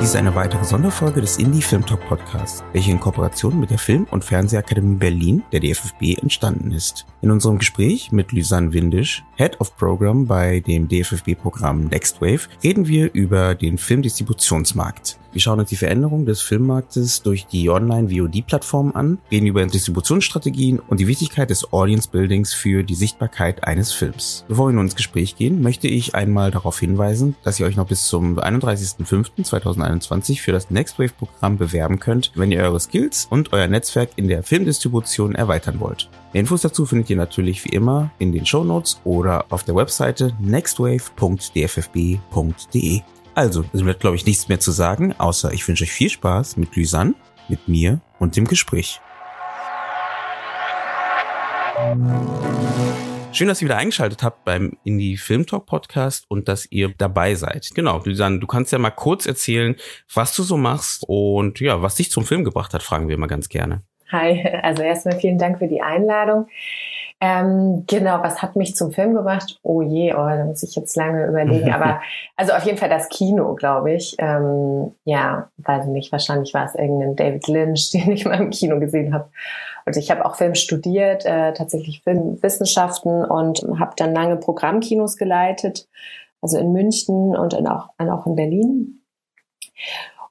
Dies ist eine weitere Sonderfolge des Indie Film Talk Podcasts, welche in Kooperation mit der Film- und Fernsehakademie Berlin, der DFFB, entstanden ist. In unserem Gespräch mit Lysanne Windisch, Head of Program bei dem DFFB-Programm Nextwave, reden wir über den Filmdistributionsmarkt. Wir schauen uns die Veränderung des Filmmarktes durch die Online-VOD-Plattform an, reden über Distributionsstrategien und die Wichtigkeit des Audience-Buildings für die Sichtbarkeit eines Films. Bevor wir nun ins Gespräch gehen, möchte ich einmal darauf hinweisen, dass ihr euch noch bis zum 31.05.2021 für das Nextwave-Programm bewerben könnt, wenn ihr eure Skills und euer Netzwerk in der Filmdistribution erweitern wollt. Infos dazu findet ihr natürlich wie immer in den Show Notes oder auf der Webseite nextwave.dffb.de. Also, es bleibt, glaube ich, nichts mehr zu sagen, außer ich wünsche euch viel Spaß mit Lysanne, mit mir und dem Gespräch. Schön, dass ihr wieder eingeschaltet habt beim Indie Film Talk Podcast und dass ihr dabei seid. Genau, Lysanne, du kannst ja mal kurz erzählen, was du so machst und ja, was dich zum Film gebracht hat, fragen wir immer ganz gerne. Hi, also erstmal vielen Dank für die Einladung. Ähm, genau, was hat mich zum Film gebracht? Oh je, oh, da muss ich jetzt lange überlegen. Aber also auf jeden Fall das Kino, glaube ich. Ähm, ja, weiß nicht, wahrscheinlich war es irgendein David Lynch, den ich mal im Kino gesehen habe. Und ich habe auch Film studiert, äh, tatsächlich Filmwissenschaften und habe dann lange Programmkinos geleitet, also in München und in auch, auch in Berlin.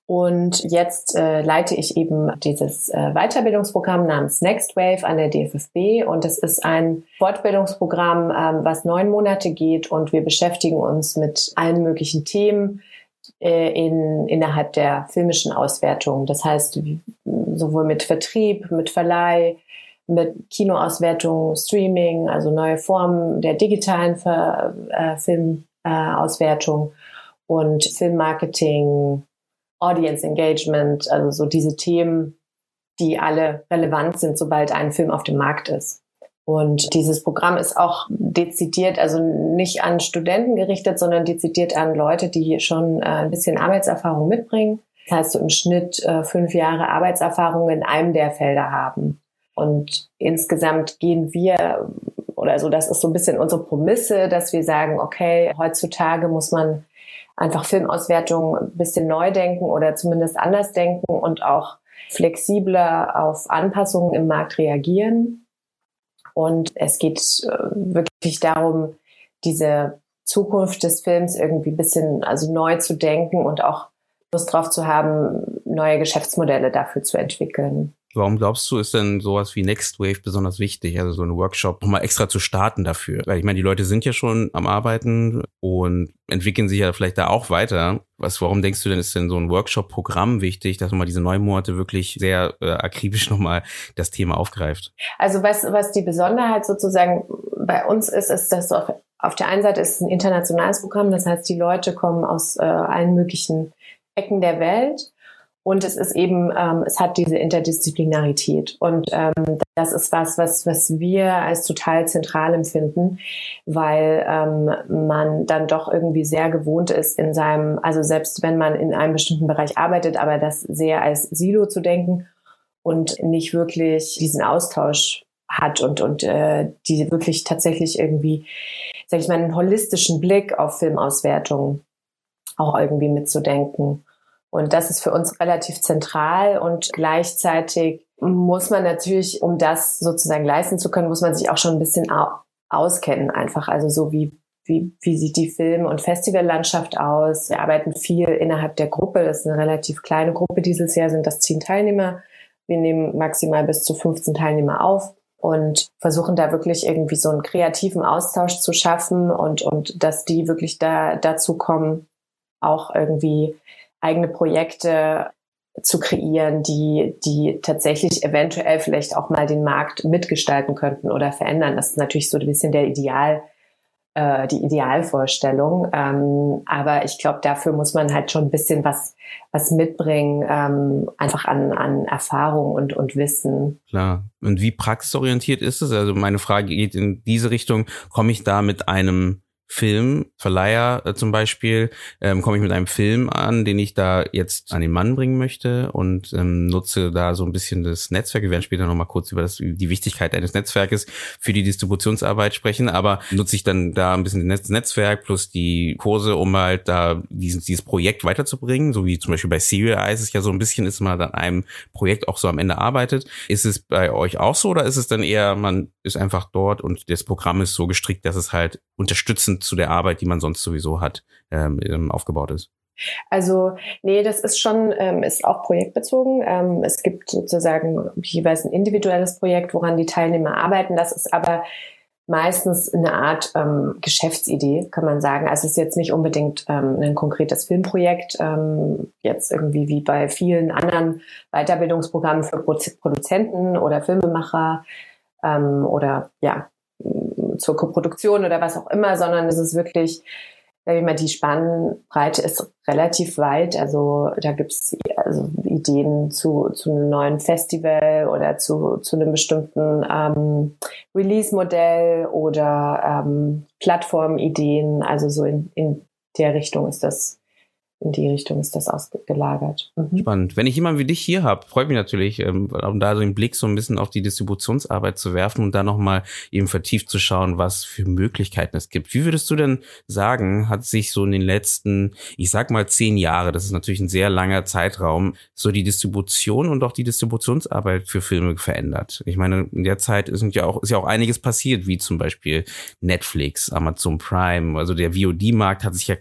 Und jetzt äh, leite ich eben dieses äh, Weiterbildungsprogramm namens Next Wave an der DFFB. Und das ist ein Fortbildungsprogramm, ähm, was neun Monate geht. Und wir beschäftigen uns mit allen möglichen Themen äh, in, innerhalb der filmischen Auswertung. Das heißt, sowohl mit Vertrieb, mit Verleih, mit Kinoauswertung, Streaming, also neue Formen der digitalen äh, Filmauswertung und Filmmarketing, Audience Engagement, also so diese Themen, die alle relevant sind, sobald ein Film auf dem Markt ist. Und dieses Programm ist auch dezidiert, also nicht an Studenten gerichtet, sondern dezidiert an Leute, die schon äh, ein bisschen Arbeitserfahrung mitbringen. Das heißt, so im Schnitt äh, fünf Jahre Arbeitserfahrung in einem der Felder haben. Und insgesamt gehen wir, oder so, das ist so ein bisschen unsere Promisse, dass wir sagen, okay, heutzutage muss man einfach Filmauswertung ein bisschen neu denken oder zumindest anders denken und auch flexibler auf Anpassungen im Markt reagieren. Und es geht äh, wirklich darum, diese Zukunft des Films irgendwie ein bisschen also neu zu denken und auch Lust drauf zu haben, neue Geschäftsmodelle dafür zu entwickeln. Warum glaubst du, ist denn sowas wie Next Wave besonders wichtig? Also so ein Workshop nochmal extra zu starten dafür? Weil ich meine, die Leute sind ja schon am Arbeiten und entwickeln sich ja vielleicht da auch weiter. Was, warum denkst du denn, ist denn so ein Workshop-Programm wichtig, dass man mal diese neun Monate wirklich sehr äh, akribisch nochmal das Thema aufgreift? Also was, was die Besonderheit sozusagen bei uns ist, ist, dass auf, auf der einen Seite ist es ein internationales Programm, das heißt, die Leute kommen aus äh, allen möglichen Ecken der Welt und es ist eben, ähm, es hat diese Interdisziplinarität. Und ähm, das ist was, was, was wir als total zentral empfinden, weil ähm, man dann doch irgendwie sehr gewohnt ist in seinem, also selbst wenn man in einem bestimmten Bereich arbeitet, aber das sehr als Silo zu denken und nicht wirklich diesen Austausch hat und, und äh, die wirklich tatsächlich irgendwie, sag ich mal, einen holistischen Blick auf Filmauswertungen auch irgendwie mitzudenken. Und das ist für uns relativ zentral und gleichzeitig muss man natürlich, um das sozusagen leisten zu können, muss man sich auch schon ein bisschen auskennen einfach. Also so wie, wie, wie sieht die Film- und Festivallandschaft aus? Wir arbeiten viel innerhalb der Gruppe. Das ist eine relativ kleine Gruppe dieses Jahr, sind das zehn Teilnehmer. Wir nehmen maximal bis zu 15 Teilnehmer auf und versuchen da wirklich irgendwie so einen kreativen Austausch zu schaffen und, und dass die wirklich da dazu kommen, auch irgendwie eigene Projekte zu kreieren, die, die tatsächlich eventuell vielleicht auch mal den Markt mitgestalten könnten oder verändern. Das ist natürlich so ein bisschen der Idealfall äh, die Idealvorstellung. Ähm, aber ich glaube, dafür muss man halt schon ein bisschen was, was mitbringen, ähm, einfach an, an Erfahrung und, und Wissen. Klar. Und wie praxisorientiert ist es? Also meine Frage geht in diese Richtung. Komme ich da mit einem Filmverleiher äh, zum Beispiel, ähm, komme ich mit einem Film an, den ich da jetzt an den Mann bringen möchte und ähm, nutze da so ein bisschen das Netzwerk. Wir werden später nochmal kurz über das, die Wichtigkeit eines Netzwerkes für die Distributionsarbeit sprechen, aber nutze ich dann da ein bisschen das Netzwerk plus die Kurse, um halt da dieses, dieses Projekt weiterzubringen, so wie zum Beispiel bei Serial Eyes es ja so ein bisschen ist, man an einem Projekt auch so am Ende arbeitet. Ist es bei euch auch so oder ist es dann eher, man ist einfach dort und das Programm ist so gestrickt, dass es halt unterstützend zu der Arbeit, die man sonst sowieso hat, ähm, ähm, aufgebaut ist? Also nee, das ist schon, ähm, ist auch projektbezogen. Ähm, es gibt sozusagen jeweils ein individuelles Projekt, woran die Teilnehmer arbeiten. Das ist aber meistens eine Art ähm, Geschäftsidee, kann man sagen. Also es ist jetzt nicht unbedingt ähm, ein konkretes Filmprojekt, ähm, jetzt irgendwie wie bei vielen anderen Weiterbildungsprogrammen für Produzenten oder Filmemacher ähm, oder ja, zur Koproduktion oder was auch immer, sondern es ist wirklich, sag mal, die Spannbreite ist relativ weit. Also da gibt's also Ideen zu, zu einem neuen Festival oder zu, zu einem bestimmten ähm, Release-Modell oder ähm, Plattformideen. Also so in, in der Richtung ist das in die Richtung ist das ausgelagert. Mhm. Spannend. Wenn ich jemanden wie dich hier habe, freut mich natürlich, ähm, um da den Blick so ein bisschen auf die Distributionsarbeit zu werfen und da nochmal eben vertieft zu schauen, was für Möglichkeiten es gibt. Wie würdest du denn sagen, hat sich so in den letzten, ich sag mal zehn Jahre, das ist natürlich ein sehr langer Zeitraum, so die Distribution und auch die Distributionsarbeit für Filme verändert? Ich meine, in der Zeit ist ja auch, ist ja auch einiges passiert, wie zum Beispiel Netflix, Amazon Prime, also der VOD-Markt hat sich ja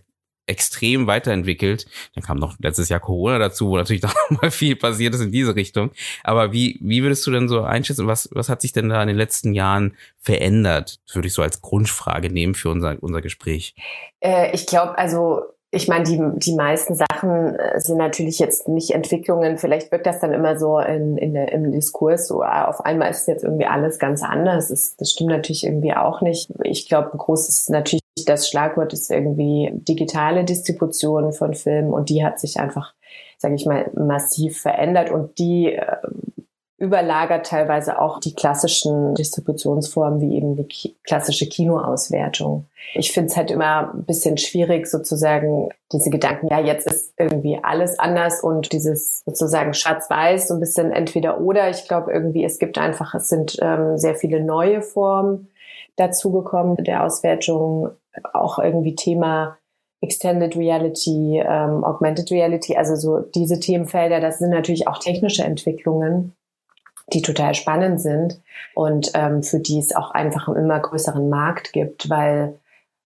extrem weiterentwickelt. Dann kam noch letztes Jahr Corona dazu, wo natürlich noch mal viel passiert ist in diese Richtung. Aber wie, wie würdest du denn so einschätzen, was, was hat sich denn da in den letzten Jahren verändert? Würde ich so als Grundfrage nehmen für unser, unser Gespräch. Äh, ich glaube, also ich meine, die, die meisten Sachen äh, sind natürlich jetzt nicht Entwicklungen. Vielleicht wirkt das dann immer so in, in der, im Diskurs so, ah, auf einmal ist jetzt irgendwie alles ganz anders. Das, das stimmt natürlich irgendwie auch nicht. Ich glaube, ein großes natürlich das Schlagwort ist irgendwie digitale Distribution von Filmen und die hat sich einfach, sage ich mal, massiv verändert und die äh, überlagert teilweise auch die klassischen Distributionsformen wie eben die klassische Kinoauswertung. Ich finde es halt immer ein bisschen schwierig, sozusagen diese Gedanken, ja, jetzt ist irgendwie alles anders und dieses sozusagen schwarz-weiß, so ein bisschen entweder oder. Ich glaube irgendwie, es gibt einfach, es sind ähm, sehr viele neue Formen dazugekommen der Auswertung, auch irgendwie Thema Extended Reality, ähm, Augmented Reality, also so diese Themenfelder, das sind natürlich auch technische Entwicklungen, die total spannend sind und ähm, für die es auch einfach einen immer größeren Markt gibt, weil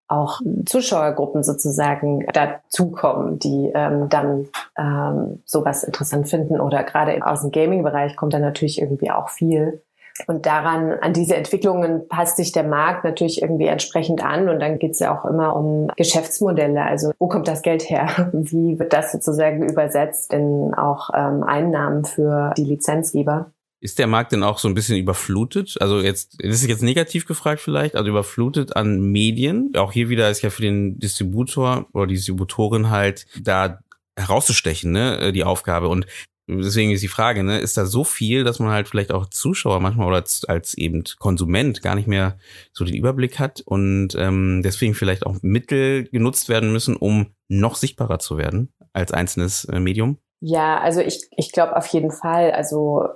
auch Zuschauergruppen sozusagen dazukommen, die ähm, dann ähm, sowas interessant finden oder gerade aus dem Gaming-Bereich kommt dann natürlich irgendwie auch viel. Und daran, an diese Entwicklungen passt sich der Markt natürlich irgendwie entsprechend an. Und dann geht es ja auch immer um Geschäftsmodelle. Also wo kommt das Geld her? Wie wird das sozusagen übersetzt in auch ähm, Einnahmen für die Lizenzgeber? Ist der Markt denn auch so ein bisschen überflutet? Also jetzt, das ist jetzt negativ gefragt vielleicht, also überflutet an Medien. Auch hier wieder ist ja für den Distributor oder die Distributorin halt da herauszustechen, ne, die Aufgabe. Und deswegen ist die Frage, ne, ist da so viel, dass man halt vielleicht auch Zuschauer manchmal oder als, als eben Konsument gar nicht mehr so den Überblick hat und ähm, deswegen vielleicht auch Mittel genutzt werden müssen, um noch sichtbarer zu werden als einzelnes äh, Medium? Ja, also ich, ich glaube auf jeden Fall. Also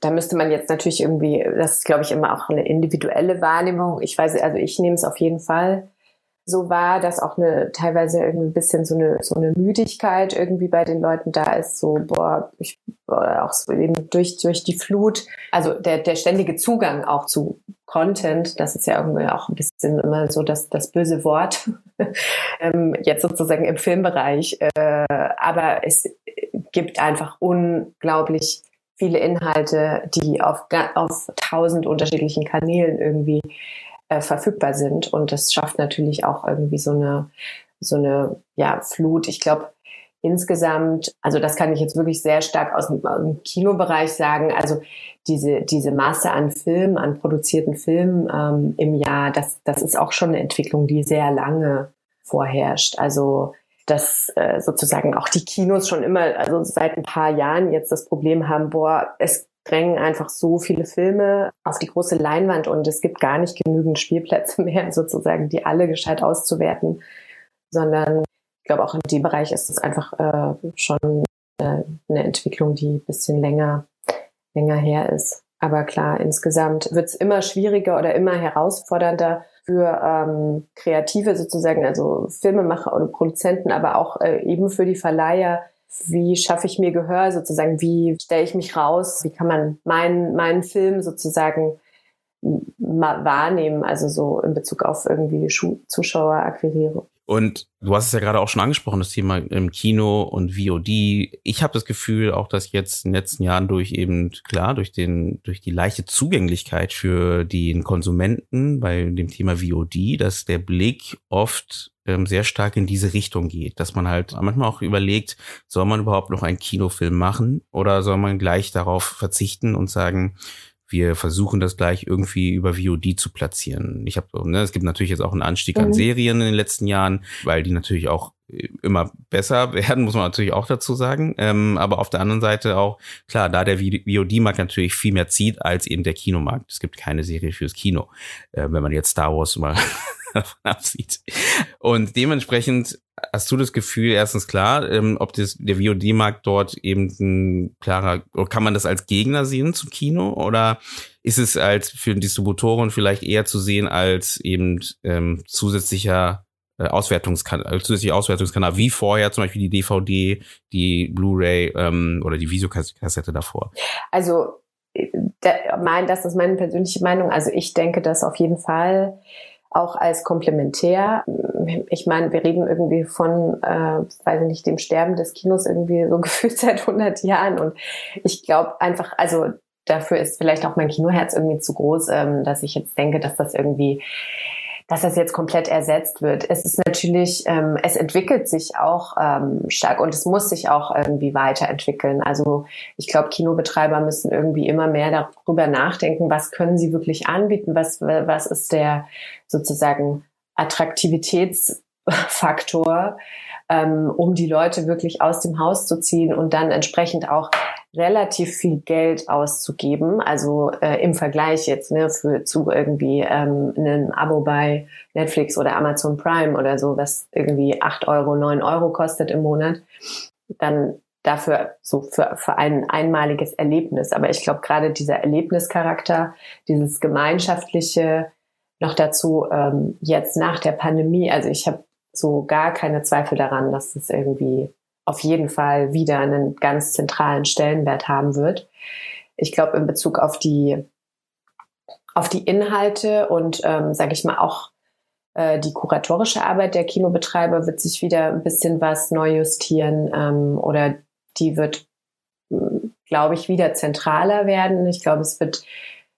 da müsste man jetzt natürlich irgendwie, das ist, glaube ich, immer auch eine individuelle Wahrnehmung. Ich weiß, also ich nehme es auf jeden Fall so wahr, dass auch eine teilweise irgendwie ein bisschen so eine so eine Müdigkeit irgendwie bei den Leuten da ist. So boah, ich auch so eben durch durch die Flut. Also der der ständige Zugang auch zu Content, das ist ja irgendwie auch ein bisschen immer so das das böse Wort ähm, jetzt sozusagen im Filmbereich. Äh, aber es gibt einfach unglaublich viele Inhalte, die auf, auf tausend unterschiedlichen Kanälen irgendwie äh, verfügbar sind. Und das schafft natürlich auch irgendwie so eine, so eine ja, Flut. Ich glaube, insgesamt, also das kann ich jetzt wirklich sehr stark aus dem, aus dem Kinobereich sagen, also diese, diese Masse an Filmen, an produzierten Filmen ähm, im Jahr, das, das ist auch schon eine Entwicklung, die sehr lange vorherrscht. Also dass äh, sozusagen auch die Kinos schon immer, also seit ein paar Jahren jetzt das Problem haben, boah, es drängen einfach so viele Filme auf die große Leinwand und es gibt gar nicht genügend Spielplätze mehr, sozusagen, die alle gescheit auszuwerten, sondern ich glaube auch in dem Bereich ist es einfach äh, schon äh, eine Entwicklung, die ein bisschen länger, länger her ist. Aber klar, insgesamt wird es immer schwieriger oder immer herausfordernder für ähm, Kreative sozusagen, also Filmemacher oder Produzenten, aber auch äh, eben für die Verleiher, wie schaffe ich mir Gehör sozusagen, wie stelle ich mich raus, wie kann man meinen, meinen Film sozusagen wahrnehmen, also so in Bezug auf irgendwie Zuschauerakquiriere. Und du hast es ja gerade auch schon angesprochen, das Thema im Kino und VOD. Ich habe das Gefühl, auch dass jetzt in den letzten Jahren durch eben, klar, durch den, durch die leichte Zugänglichkeit für den Konsumenten bei dem Thema VOD, dass der Blick oft ähm, sehr stark in diese Richtung geht, dass man halt manchmal auch überlegt, soll man überhaupt noch einen Kinofilm machen oder soll man gleich darauf verzichten und sagen, wir versuchen das gleich irgendwie über VOD zu platzieren. Ich habe, ne, es gibt natürlich jetzt auch einen Anstieg mhm. an Serien in den letzten Jahren, weil die natürlich auch äh, immer besser werden, muss man natürlich auch dazu sagen. Ähm, aber auf der anderen Seite auch, klar, da der VOD-Markt natürlich viel mehr zieht als eben der Kinomarkt. Es gibt keine Serie fürs Kino, äh, wenn man jetzt Star Wars mal davon absieht. Und dementsprechend hast du das Gefühl, erstens klar, ähm, ob das, der VOD-Markt dort eben ein klarer, kann man das als Gegner sehen zum Kino oder ist es als für Distributoren vielleicht eher zu sehen als eben ähm, zusätzlicher äh, Auswertungskanal, äh, zusätzlicher Auswertungskanal, wie vorher zum Beispiel die DVD, die Blu-ray ähm, oder die Videokassette davor? Also, äh, mein, das ist meine persönliche Meinung. Also ich denke, dass auf jeden Fall auch als komplementär. Ich meine, wir reden irgendwie von, äh, weiß ich nicht, dem Sterben des Kinos irgendwie so gefühlt seit 100 Jahren. Und ich glaube einfach, also dafür ist vielleicht auch mein Kinoherz irgendwie zu groß, ähm, dass ich jetzt denke, dass das irgendwie dass das jetzt komplett ersetzt wird. Es ist natürlich, ähm, es entwickelt sich auch ähm, stark und es muss sich auch irgendwie weiterentwickeln. Also ich glaube, Kinobetreiber müssen irgendwie immer mehr darüber nachdenken, was können sie wirklich anbieten, was, was ist der sozusagen Attraktivitätsfaktor, ähm, um die Leute wirklich aus dem Haus zu ziehen und dann entsprechend auch relativ viel Geld auszugeben, also äh, im Vergleich jetzt ne, für zu irgendwie ähm, einem Abo bei Netflix oder Amazon Prime oder so, was irgendwie acht Euro, neun Euro kostet im Monat, dann dafür so für, für ein einmaliges Erlebnis. Aber ich glaube gerade dieser Erlebnischarakter, dieses gemeinschaftliche, noch dazu ähm, jetzt nach der Pandemie, also ich habe so gar keine Zweifel daran, dass das irgendwie auf jeden Fall wieder einen ganz zentralen Stellenwert haben wird. Ich glaube, in Bezug auf die, auf die Inhalte und, ähm, sage ich mal, auch äh, die kuratorische Arbeit der Kinobetreiber wird sich wieder ein bisschen was neu justieren ähm, oder die wird, hm, glaube ich, wieder zentraler werden. Ich glaube, es wird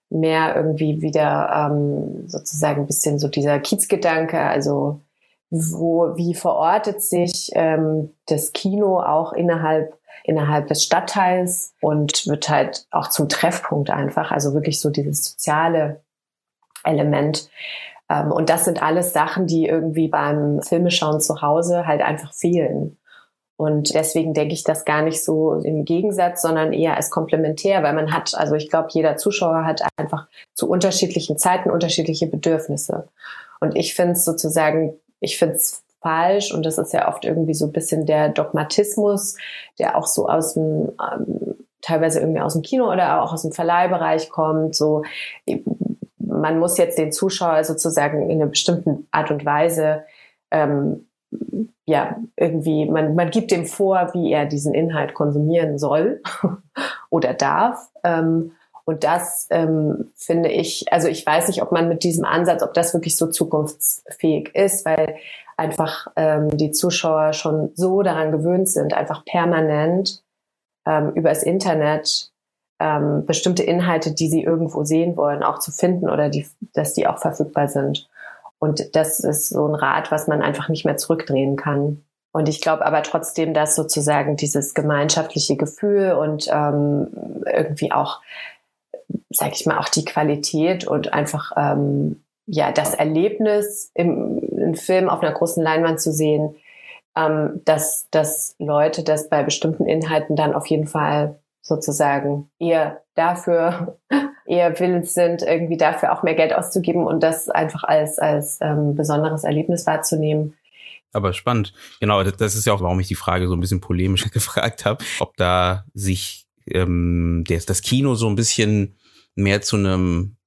mehr irgendwie wieder ähm, sozusagen ein bisschen so dieser Kiezgedanke, also wo, wie verortet sich ähm, das Kino auch innerhalb innerhalb des Stadtteils und wird halt auch zum Treffpunkt einfach, also wirklich so dieses soziale Element. Ähm, und das sind alles Sachen, die irgendwie beim Filmeschauen zu Hause halt einfach fehlen. Und deswegen denke ich das gar nicht so im Gegensatz, sondern eher als komplementär, weil man hat, also ich glaube, jeder Zuschauer hat einfach zu unterschiedlichen Zeiten unterschiedliche Bedürfnisse. Und ich finde es sozusagen ich finde es falsch und das ist ja oft irgendwie so ein bisschen der Dogmatismus, der auch so aus dem ähm, teilweise irgendwie aus dem Kino oder auch aus dem Verleihbereich kommt. So man muss jetzt den Zuschauer sozusagen in einer bestimmten Art und Weise ähm, ja, irgendwie, man, man gibt dem vor, wie er diesen Inhalt konsumieren soll oder darf. Ähm, und das ähm, finde ich, also ich weiß nicht, ob man mit diesem Ansatz, ob das wirklich so zukunftsfähig ist, weil einfach ähm, die Zuschauer schon so daran gewöhnt sind, einfach permanent ähm, über das Internet ähm, bestimmte Inhalte, die sie irgendwo sehen wollen, auch zu finden oder die, dass die auch verfügbar sind. Und das ist so ein Rad, was man einfach nicht mehr zurückdrehen kann. Und ich glaube aber trotzdem, dass sozusagen dieses gemeinschaftliche Gefühl und ähm, irgendwie auch, sag ich mal, auch die Qualität und einfach ähm, ja das Erlebnis im, im Film auf einer großen Leinwand zu sehen, ähm, dass, dass Leute das bei bestimmten Inhalten dann auf jeden Fall sozusagen eher dafür, eher willens sind, irgendwie dafür auch mehr Geld auszugeben und das einfach als, als ähm, besonderes Erlebnis wahrzunehmen. Aber spannend. Genau, das ist ja auch, warum ich die Frage so ein bisschen polemisch gefragt habe, ob da sich ähm, das, das Kino so ein bisschen mehr zu einem,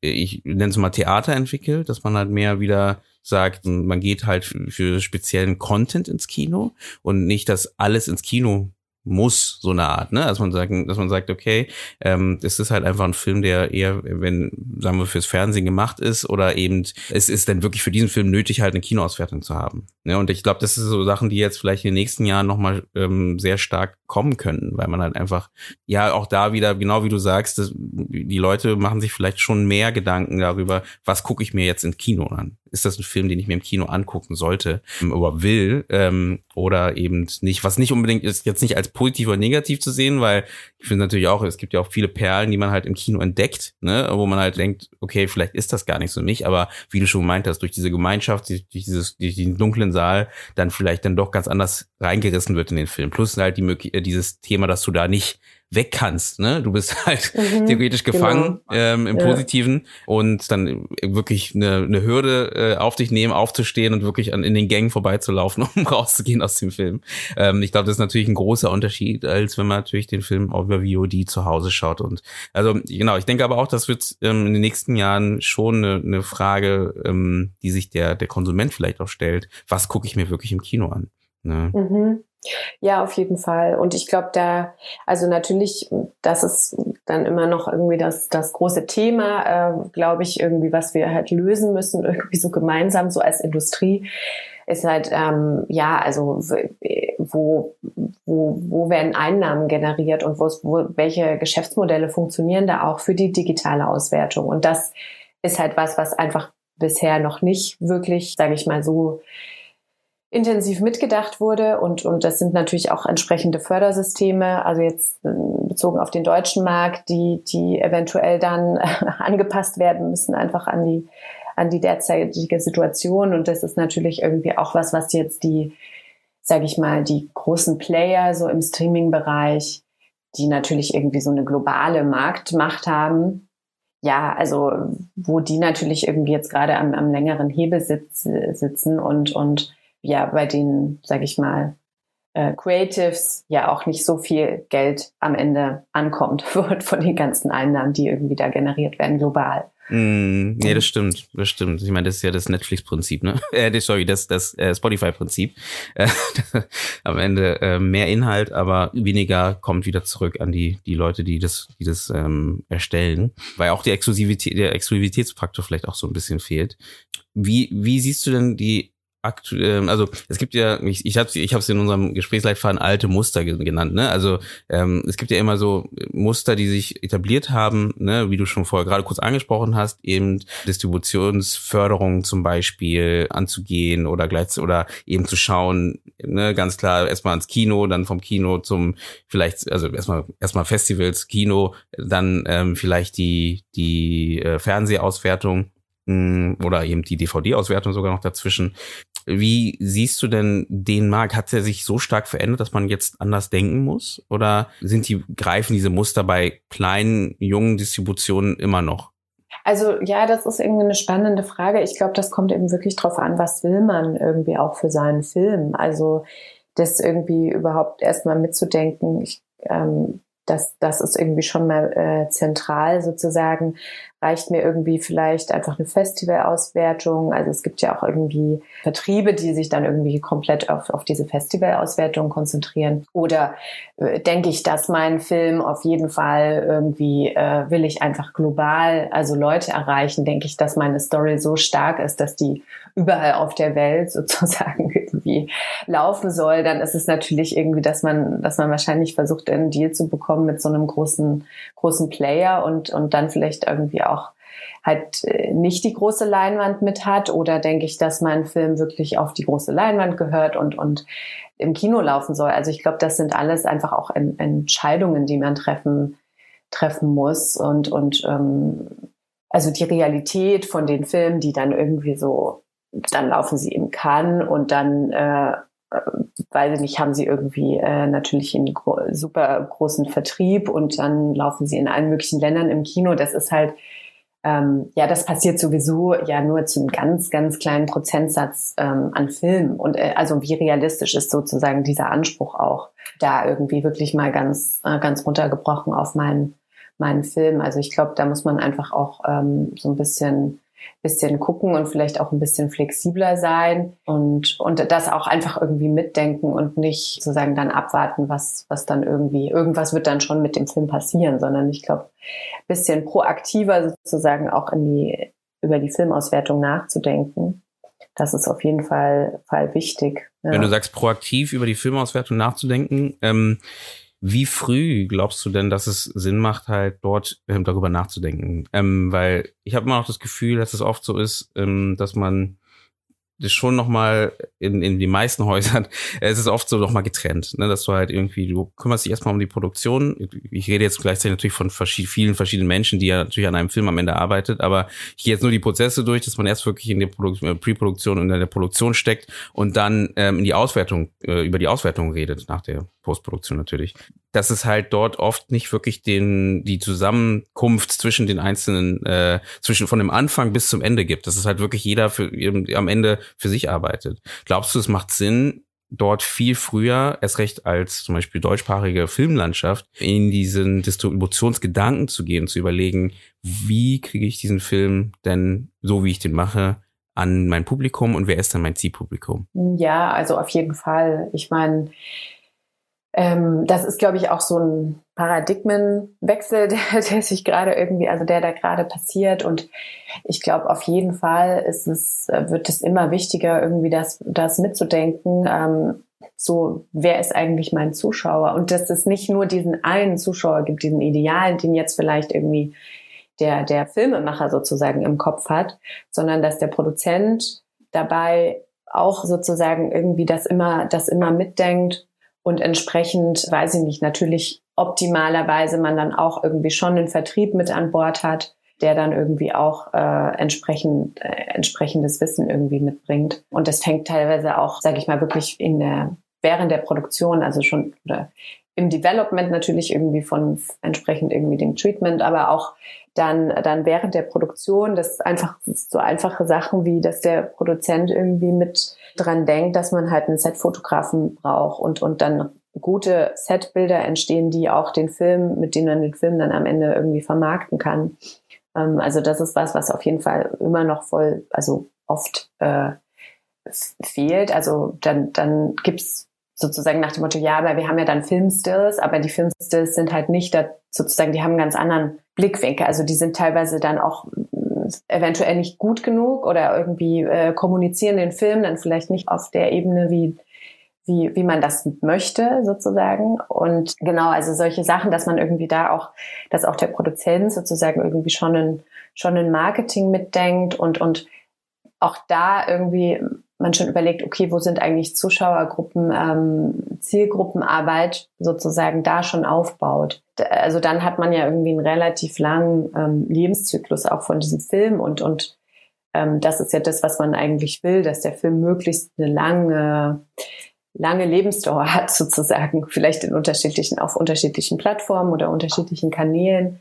ich nenne es mal Theater entwickelt, dass man halt mehr wieder sagt, man geht halt für speziellen Content ins Kino und nicht, dass alles ins Kino muss, so eine Art, ne? Dass man sagt, dass man sagt, okay, ähm, das ist halt einfach ein Film, der eher, wenn, sagen wir, fürs Fernsehen gemacht ist oder eben, es ist dann wirklich für diesen Film nötig, halt eine Kinoauswertung zu haben. Ne? Und ich glaube, das ist so Sachen, die jetzt vielleicht in den nächsten Jahren nochmal ähm, sehr stark kommen könnten, weil man halt einfach, ja, auch da wieder, genau wie du sagst, das, die Leute machen sich vielleicht schon mehr Gedanken darüber, was gucke ich mir jetzt im Kino an ist das ein Film, den ich mir im Kino angucken sollte oder ähm, will ähm, oder eben nicht, was nicht unbedingt ist, jetzt nicht als positiv oder negativ zu sehen, weil ich finde natürlich auch, es gibt ja auch viele Perlen, die man halt im Kino entdeckt, ne, wo man halt denkt, okay, vielleicht ist das gar nicht so nicht, aber wie du schon meint hast, durch diese Gemeinschaft, durch dieses, durch diesen dunklen Saal, dann vielleicht dann doch ganz anders reingerissen wird in den Film. Plus halt die, äh, dieses Thema, dass du da nicht weg kannst. Ne? Du bist halt mhm, theoretisch genau. gefangen genau. ähm, im ja. Positiven und dann wirklich eine, eine Hürde äh, auf dich nehmen, aufzustehen und wirklich an, in den Gängen vorbeizulaufen, um rauszugehen aus dem Film. Ähm, ich glaube, das ist natürlich ein großer Unterschied, als wenn man natürlich den Film auch über VOD zu Hause schaut. Und also genau, ich denke aber auch, das wird ähm, in den nächsten Jahren schon eine, eine Frage, ähm, die sich der, der Konsument vielleicht auch stellt. Was gucke ich mir wirklich im Kino an? Ne? Mhm. Ja, auf jeden Fall. Und ich glaube, da, also natürlich, das ist dann immer noch irgendwie das, das große Thema, äh, glaube ich, irgendwie, was wir halt lösen müssen, irgendwie so gemeinsam, so als Industrie, ist halt, ähm, ja, also wo, wo, wo werden Einnahmen generiert und wo, wo, welche Geschäftsmodelle funktionieren da auch für die digitale Auswertung. Und das ist halt was, was einfach bisher noch nicht wirklich, sage ich mal, so intensiv mitgedacht wurde und, und das sind natürlich auch entsprechende Fördersysteme, also jetzt äh, bezogen auf den deutschen Markt, die, die eventuell dann angepasst werden müssen, einfach an die, an die derzeitige Situation. Und das ist natürlich irgendwie auch was, was jetzt die, sage ich mal, die großen Player so im Streaming-Bereich, die natürlich irgendwie so eine globale Marktmacht haben, ja, also wo die natürlich irgendwie jetzt gerade am, am längeren Hebel sitz, sitzen und, und ja bei den, sage ich mal, äh, Creatives ja auch nicht so viel Geld am Ende ankommt von den ganzen Einnahmen, die irgendwie da generiert werden global. Mm, nee, das stimmt, das stimmt. Ich meine, das ist ja das Netflix-Prinzip, ne? Äh, sorry, das das äh, Spotify-Prinzip. Äh, am Ende äh, mehr Inhalt, aber weniger kommt wieder zurück an die die Leute, die das die das ähm, erstellen, weil auch die Exklusivität der Exklusivitätsfaktor vielleicht auch so ein bisschen fehlt. Wie wie siehst du denn die aktuell, also es gibt ja, ich, ich habe ich hab's in unserem Gesprächsleitfaden alte Muster genannt, ne? Also ähm, es gibt ja immer so Muster, die sich etabliert haben, ne, wie du schon vorher gerade kurz angesprochen hast, eben Distributionsförderung zum Beispiel anzugehen oder gleich oder eben zu schauen, ne, ganz klar erstmal ins Kino, dann vom Kino zum vielleicht, also erstmal erstmal Festivals, Kino, dann ähm, vielleicht die die äh, Fernsehauswertung mm, oder eben die DVD-Auswertung sogar noch dazwischen. Wie siehst du denn den Markt? Hat er sich so stark verändert, dass man jetzt anders denken muss? Oder sind die, greifen diese Muster bei kleinen, jungen Distributionen immer noch? Also ja, das ist irgendwie eine spannende Frage. Ich glaube, das kommt eben wirklich drauf an, was will man irgendwie auch für seinen Film. Also das irgendwie überhaupt erstmal mitzudenken. Ich, ähm, das, das ist irgendwie schon mal äh, zentral sozusagen reicht mir irgendwie vielleicht einfach eine Festivalauswertung. Also es gibt ja auch irgendwie Vertriebe, die sich dann irgendwie komplett auf, auf diese Festivalauswertung konzentrieren. Oder äh, denke ich, dass mein Film auf jeden Fall irgendwie äh, will ich einfach global, also Leute erreichen, denke ich, dass meine Story so stark ist, dass die überall auf der Welt sozusagen irgendwie laufen soll, dann ist es natürlich irgendwie, dass man, dass man wahrscheinlich versucht, einen Deal zu bekommen mit so einem großen, großen Player und, und dann vielleicht irgendwie auch halt äh, nicht die große Leinwand mit hat oder denke ich, dass mein Film wirklich auf die große Leinwand gehört und, und im Kino laufen soll. Also ich glaube, das sind alles einfach auch Entscheidungen, die man treffen, treffen muss und, und ähm, also die Realität von den Filmen, die dann irgendwie so, dann laufen sie im Cannes und dann äh, äh, weiß ich nicht, haben sie irgendwie äh, natürlich einen gro super großen Vertrieb und dann laufen sie in allen möglichen Ländern im Kino. Das ist halt, ähm, ja, das passiert sowieso ja nur zu einem ganz, ganz kleinen Prozentsatz ähm, an Filmen. Und äh, also wie realistisch ist sozusagen dieser Anspruch auch, da irgendwie wirklich mal ganz, äh, ganz runtergebrochen auf meinen, meinen Film. Also ich glaube, da muss man einfach auch ähm, so ein bisschen bisschen gucken und vielleicht auch ein bisschen flexibler sein und, und das auch einfach irgendwie mitdenken und nicht sozusagen dann abwarten, was, was dann irgendwie, irgendwas wird dann schon mit dem Film passieren, sondern ich glaube, bisschen proaktiver sozusagen auch in die, über die Filmauswertung nachzudenken. Das ist auf jeden Fall, Fall wichtig. Ja. Wenn du sagst, proaktiv über die Filmauswertung nachzudenken, ähm, wie früh glaubst du denn, dass es Sinn macht, halt dort ähm, darüber nachzudenken? Ähm, weil ich habe immer noch das Gefühl, dass es oft so ist, ähm, dass man das schon nochmal in, in die meisten Häusern, es ist oft so nochmal getrennt, ne, dass du halt irgendwie, du kümmerst dich erstmal um die Produktion. Ich rede jetzt gleichzeitig natürlich von verschied vielen verschiedenen Menschen, die ja natürlich an einem Film am Ende arbeitet, aber ich gehe jetzt nur die Prozesse durch, dass man erst wirklich in der äh, Pre-Produktion und in der Produktion steckt und dann ähm, in die Auswertung, äh, über die Auswertung redet nach der Postproduktion natürlich, dass es halt dort oft nicht wirklich den die Zusammenkunft zwischen den einzelnen äh, zwischen von dem Anfang bis zum Ende gibt. Dass es halt wirklich jeder für am Ende für sich arbeitet. Glaubst du, es macht Sinn, dort viel früher, erst recht als zum Beispiel deutschsprachige Filmlandschaft, in diesen Distributionsgedanken zu gehen, zu überlegen, wie kriege ich diesen Film denn so, wie ich den mache, an mein Publikum und wer ist dann mein Zielpublikum? Ja, also auf jeden Fall. Ich meine, ähm, das ist, glaube ich, auch so ein Paradigmenwechsel, der, der sich gerade irgendwie, also der da gerade passiert. Und ich glaube, auf jeden Fall ist es, wird es immer wichtiger, irgendwie das, das mitzudenken. Ähm, so, wer ist eigentlich mein Zuschauer? Und dass es nicht nur diesen einen Zuschauer gibt, diesen Idealen, den jetzt vielleicht irgendwie der, der Filmemacher sozusagen im Kopf hat, sondern dass der Produzent dabei auch sozusagen irgendwie das immer, das immer mitdenkt und entsprechend, weiß ich nicht, natürlich optimalerweise man dann auch irgendwie schon einen Vertrieb mit an Bord hat, der dann irgendwie auch äh, entsprechend äh, entsprechendes Wissen irgendwie mitbringt. Und das fängt teilweise auch, sage ich mal, wirklich in der während der Produktion, also schon oder im Development natürlich irgendwie von entsprechend irgendwie dem Treatment, aber auch dann, dann während der Produktion, das einfach so einfache Sachen wie, dass der Produzent irgendwie mit dran denkt, dass man halt einen Setfotografen braucht und, und dann gute Setbilder entstehen, die auch den Film, mit denen man den Film dann am Ende irgendwie vermarkten kann. Ähm, also das ist was, was auf jeden Fall immer noch voll, also oft äh, fehlt. Also dann, dann gibt's sozusagen nach dem Motto, ja, aber wir haben ja dann Filmstills, aber die Filmstills sind halt nicht da, sozusagen, die haben einen ganz anderen Blickwinkel. Also die sind teilweise dann auch mm, eventuell nicht gut genug oder irgendwie äh, kommunizieren den Film dann vielleicht nicht auf der Ebene, wie, wie, wie man das möchte, sozusagen. Und genau, also solche Sachen, dass man irgendwie da auch, dass auch der Produzent sozusagen irgendwie schon ein, schon ein Marketing mitdenkt und, und auch da irgendwie man schon überlegt, okay, wo sind eigentlich Zuschauergruppen, ähm, Zielgruppenarbeit sozusagen da schon aufbaut. Also dann hat man ja irgendwie einen relativ langen ähm, Lebenszyklus auch von diesem Film und, und ähm, das ist ja das, was man eigentlich will, dass der Film möglichst eine lange, lange Lebensdauer hat sozusagen, vielleicht in unterschiedlichen, auf unterschiedlichen Plattformen oder unterschiedlichen Kanälen.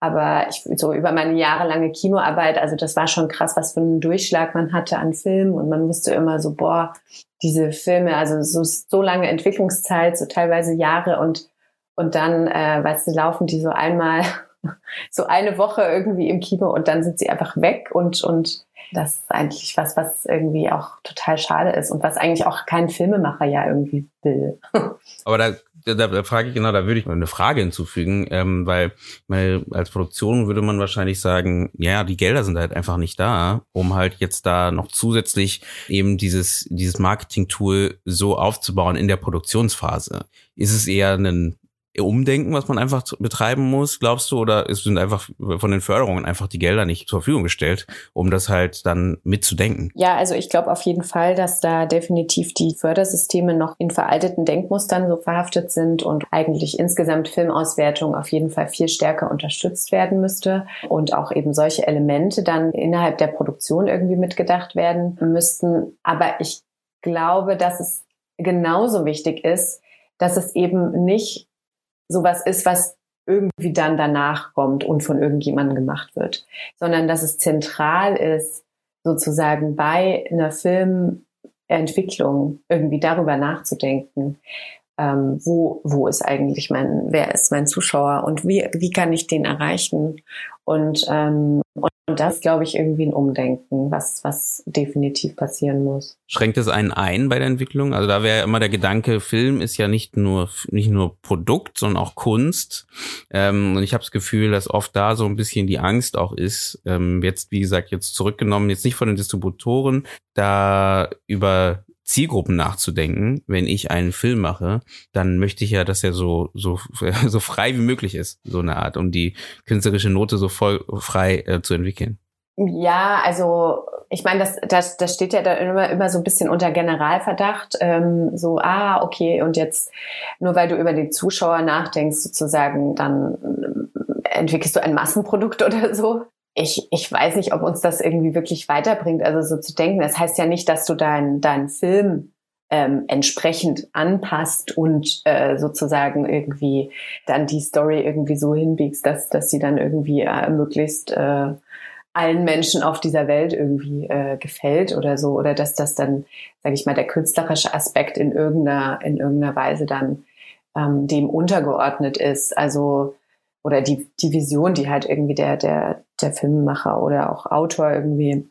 Aber ich, so über meine jahrelange Kinoarbeit, also das war schon krass, was für einen Durchschlag man hatte an Filmen und man wusste immer so, boah, diese Filme, also so, so lange Entwicklungszeit, so teilweise Jahre und, und dann, äh, weißt du, laufen die so einmal so eine Woche irgendwie im Kino und dann sind sie einfach weg und, und das ist eigentlich was, was irgendwie auch total schade ist und was eigentlich auch kein Filmemacher ja irgendwie will. Aber da, da, da frage ich genau, da würde ich mal eine Frage hinzufügen, ähm, weil weil als Produktion würde man wahrscheinlich sagen, ja, die Gelder sind halt einfach nicht da, um halt jetzt da noch zusätzlich eben dieses dieses Marketing-Tool so aufzubauen in der Produktionsphase. Ist es eher ein Umdenken, was man einfach betreiben muss, glaubst du, oder es sind einfach von den Förderungen einfach die Gelder nicht zur Verfügung gestellt, um das halt dann mitzudenken? Ja, also ich glaube auf jeden Fall, dass da definitiv die Fördersysteme noch in veralteten Denkmustern so verhaftet sind und eigentlich insgesamt Filmauswertung auf jeden Fall viel stärker unterstützt werden müsste und auch eben solche Elemente dann innerhalb der Produktion irgendwie mitgedacht werden müssten. Aber ich glaube, dass es genauso wichtig ist, dass es eben nicht sowas ist, was irgendwie dann danach kommt und von irgendjemandem gemacht wird, sondern dass es zentral ist, sozusagen bei einer Filmentwicklung irgendwie darüber nachzudenken, ähm, wo, wo ist eigentlich mein, wer ist mein Zuschauer und wie, wie kann ich den erreichen? Und, ähm, und das, glaube ich, irgendwie ein Umdenken, was, was definitiv passieren muss. Schränkt es einen ein bei der Entwicklung? Also da wäre immer der Gedanke, Film ist ja nicht nur, nicht nur Produkt, sondern auch Kunst. Ähm, und ich habe das Gefühl, dass oft da so ein bisschen die Angst auch ist, ähm, jetzt, wie gesagt, jetzt zurückgenommen, jetzt nicht von den Distributoren, da über Zielgruppen nachzudenken, wenn ich einen Film mache, dann möchte ich ja, dass er so so so frei wie möglich ist, so eine Art, um die künstlerische Note so voll frei äh, zu entwickeln. Ja, also ich meine, das, das, das steht ja da immer, immer so ein bisschen unter Generalverdacht. Ähm, so, ah, okay, und jetzt nur weil du über den Zuschauer nachdenkst, sozusagen, dann äh, entwickelst du ein Massenprodukt oder so ich, ich weiß nicht, ob uns das irgendwie wirklich weiterbringt. Also so zu denken, das heißt ja nicht, dass du deinen deinen Film ähm, entsprechend anpasst und äh, sozusagen irgendwie dann die Story irgendwie so hinbiegst, dass, dass sie dann irgendwie äh, möglichst äh, allen Menschen auf dieser Welt irgendwie äh, gefällt oder so oder dass das dann, sage ich mal, der künstlerische Aspekt in irgendeiner in irgendeiner Weise dann ähm, dem untergeordnet ist. Also oder die, die Vision, die halt irgendwie der, der, der Filmemacher oder auch Autor irgendwie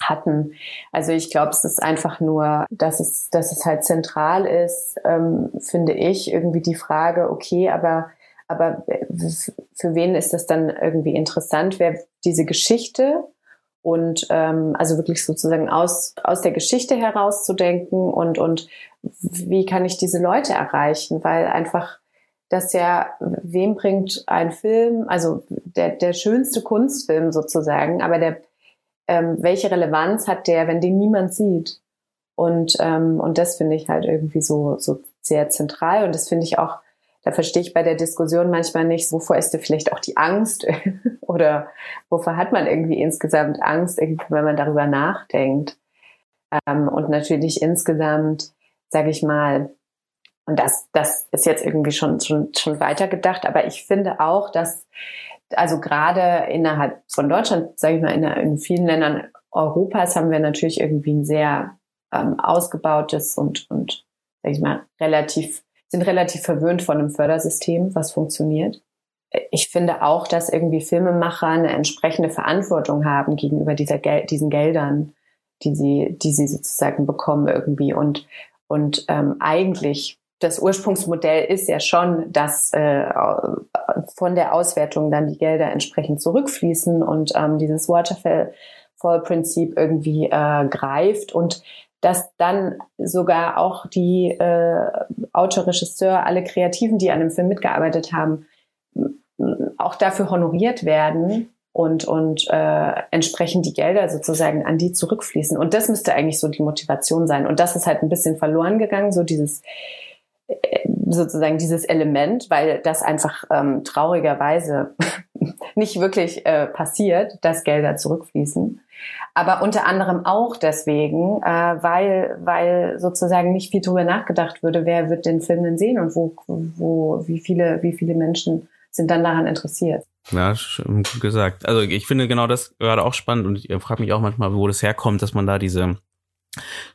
hatten. Also ich glaube, es ist einfach nur, dass es, dass es halt zentral ist, ähm, finde ich, irgendwie die Frage, okay, aber, aber für wen ist das dann irgendwie interessant, wer diese Geschichte und ähm, also wirklich sozusagen aus, aus der Geschichte herauszudenken und, und wie kann ich diese Leute erreichen, weil einfach dass ja, wem bringt ein Film, also der, der schönste Kunstfilm sozusagen, aber der, ähm, welche Relevanz hat der, wenn den niemand sieht? Und, ähm, und das finde ich halt irgendwie so, so sehr zentral und das finde ich auch, da verstehe ich bei der Diskussion manchmal nicht, wovor ist dir vielleicht auch die Angst oder wovor hat man irgendwie insgesamt Angst, irgendwie, wenn man darüber nachdenkt. Ähm, und natürlich insgesamt, sage ich mal, und das, das ist jetzt irgendwie schon, schon, schon weitergedacht. Aber ich finde auch, dass, also gerade innerhalb von Deutschland, sage ich mal, in, in, vielen Ländern Europas haben wir natürlich irgendwie ein sehr ähm, ausgebautes und, und, sag ich mal, relativ, sind relativ verwöhnt von einem Fördersystem, was funktioniert. Ich finde auch, dass irgendwie Filmemacher eine entsprechende Verantwortung haben gegenüber dieser Gel diesen Geldern, die sie, die sie sozusagen bekommen irgendwie und, und ähm, eigentlich das Ursprungsmodell ist ja schon, dass äh, von der Auswertung dann die Gelder entsprechend zurückfließen und ähm, dieses Waterfall-Prinzip irgendwie äh, greift und dass dann sogar auch die äh, Autor, Regisseur, alle Kreativen, die an dem Film mitgearbeitet haben, auch dafür honoriert werden und, und äh, entsprechend die Gelder sozusagen an die zurückfließen. Und das müsste eigentlich so die Motivation sein. Und das ist halt ein bisschen verloren gegangen, so dieses sozusagen dieses Element, weil das einfach ähm, traurigerweise nicht wirklich äh, passiert, dass Gelder zurückfließen. Aber unter anderem auch deswegen, äh, weil, weil sozusagen nicht viel darüber nachgedacht würde, wer wird den Film denn sehen und wo, wo, wie viele, wie viele Menschen sind dann daran interessiert. Ja, gut gesagt. Also ich finde genau das gerade auch spannend und ich frage mich auch manchmal, wo das herkommt, dass man da diese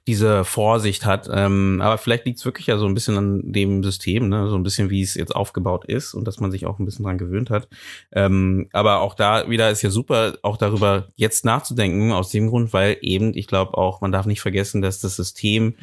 diese Vorsicht hat. Ähm, aber vielleicht liegt es wirklich ja so ein bisschen an dem System, ne? so ein bisschen wie es jetzt aufgebaut ist und dass man sich auch ein bisschen dran gewöhnt hat. Ähm, aber auch da wieder ist ja super, auch darüber jetzt nachzudenken, aus dem Grund, weil eben, ich glaube auch, man darf nicht vergessen, dass das System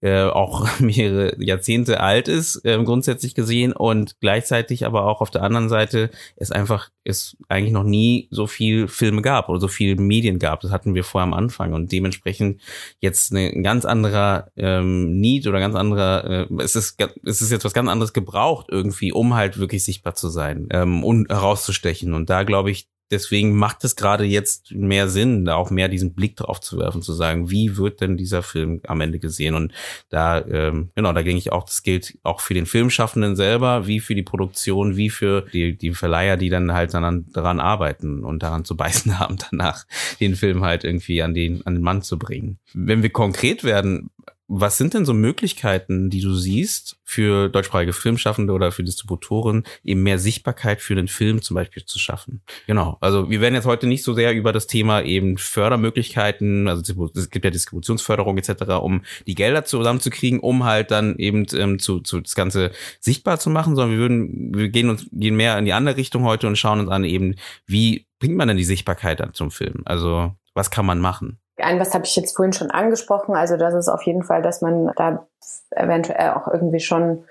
äh, auch mehrere Jahrzehnte alt ist, äh, grundsätzlich gesehen. Und gleichzeitig aber auch auf der anderen Seite es einfach es eigentlich noch nie so viel Filme gab oder so viel Medien gab. Das hatten wir vorher am Anfang. Und dementsprechend jetzt ein ganz anderer ähm, Need oder ganz anderer, äh, es ist es ist jetzt was ganz anderes gebraucht irgendwie, um halt wirklich sichtbar zu sein ähm, und herauszustechen. Und da glaube ich deswegen macht es gerade jetzt mehr Sinn, da auch mehr diesen Blick drauf zu werfen, zu sagen, wie wird denn dieser Film am Ende gesehen? Und da, ähm, genau, da denke ich auch, das gilt auch für den Filmschaffenden selber, wie für die Produktion, wie für die, die Verleiher, die dann halt dann daran arbeiten und daran zu beißen haben, danach den Film halt irgendwie an den, an den Mann zu bringen. Wenn wir konkret werden, was sind denn so Möglichkeiten, die du siehst, für deutschsprachige Filmschaffende oder für Distributoren, eben mehr Sichtbarkeit für den Film zum Beispiel zu schaffen? Genau. Also wir werden jetzt heute nicht so sehr über das Thema eben Fördermöglichkeiten, also es gibt ja Distributionsförderung etc., um die Gelder zusammenzukriegen, um halt dann eben ähm, zu, zu das Ganze sichtbar zu machen, sondern wir würden, wir gehen uns gehen mehr in die andere Richtung heute und schauen uns an eben, wie bringt man denn die Sichtbarkeit dann zum Film? Also was kann man machen? Ein, was habe ich jetzt vorhin schon angesprochen, also das ist auf jeden Fall, dass man da eventuell auch irgendwie schon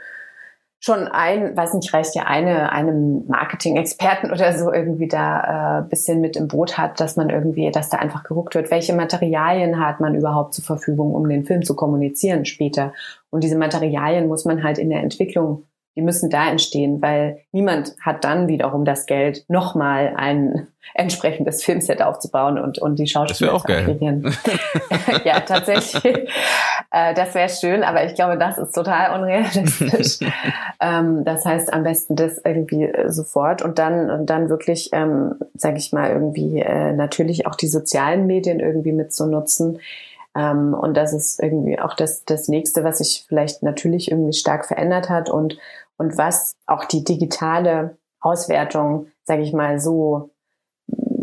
schon ein, weiß nicht, reicht ja eine, einem Marketing-Experten oder so irgendwie da äh, bisschen mit im Boot hat, dass man irgendwie, dass da einfach geguckt wird, welche Materialien hat man überhaupt zur Verfügung, um den Film zu kommunizieren später. Und diese Materialien muss man halt in der Entwicklung die müssen da entstehen, weil niemand hat dann wiederum das Geld, nochmal ein entsprechendes Filmset aufzubauen und, und die Schauspieler zu akquirieren. ja, tatsächlich. Äh, das wäre schön, aber ich glaube, das ist total unrealistisch. ähm, das heißt, am besten das irgendwie äh, sofort und dann, und dann wirklich, ähm, sage ich mal, irgendwie äh, natürlich auch die sozialen Medien irgendwie mitzunutzen. Ähm, und das ist irgendwie auch das, das nächste, was sich vielleicht natürlich irgendwie stark verändert hat und und was auch die digitale Auswertung, sage ich mal, so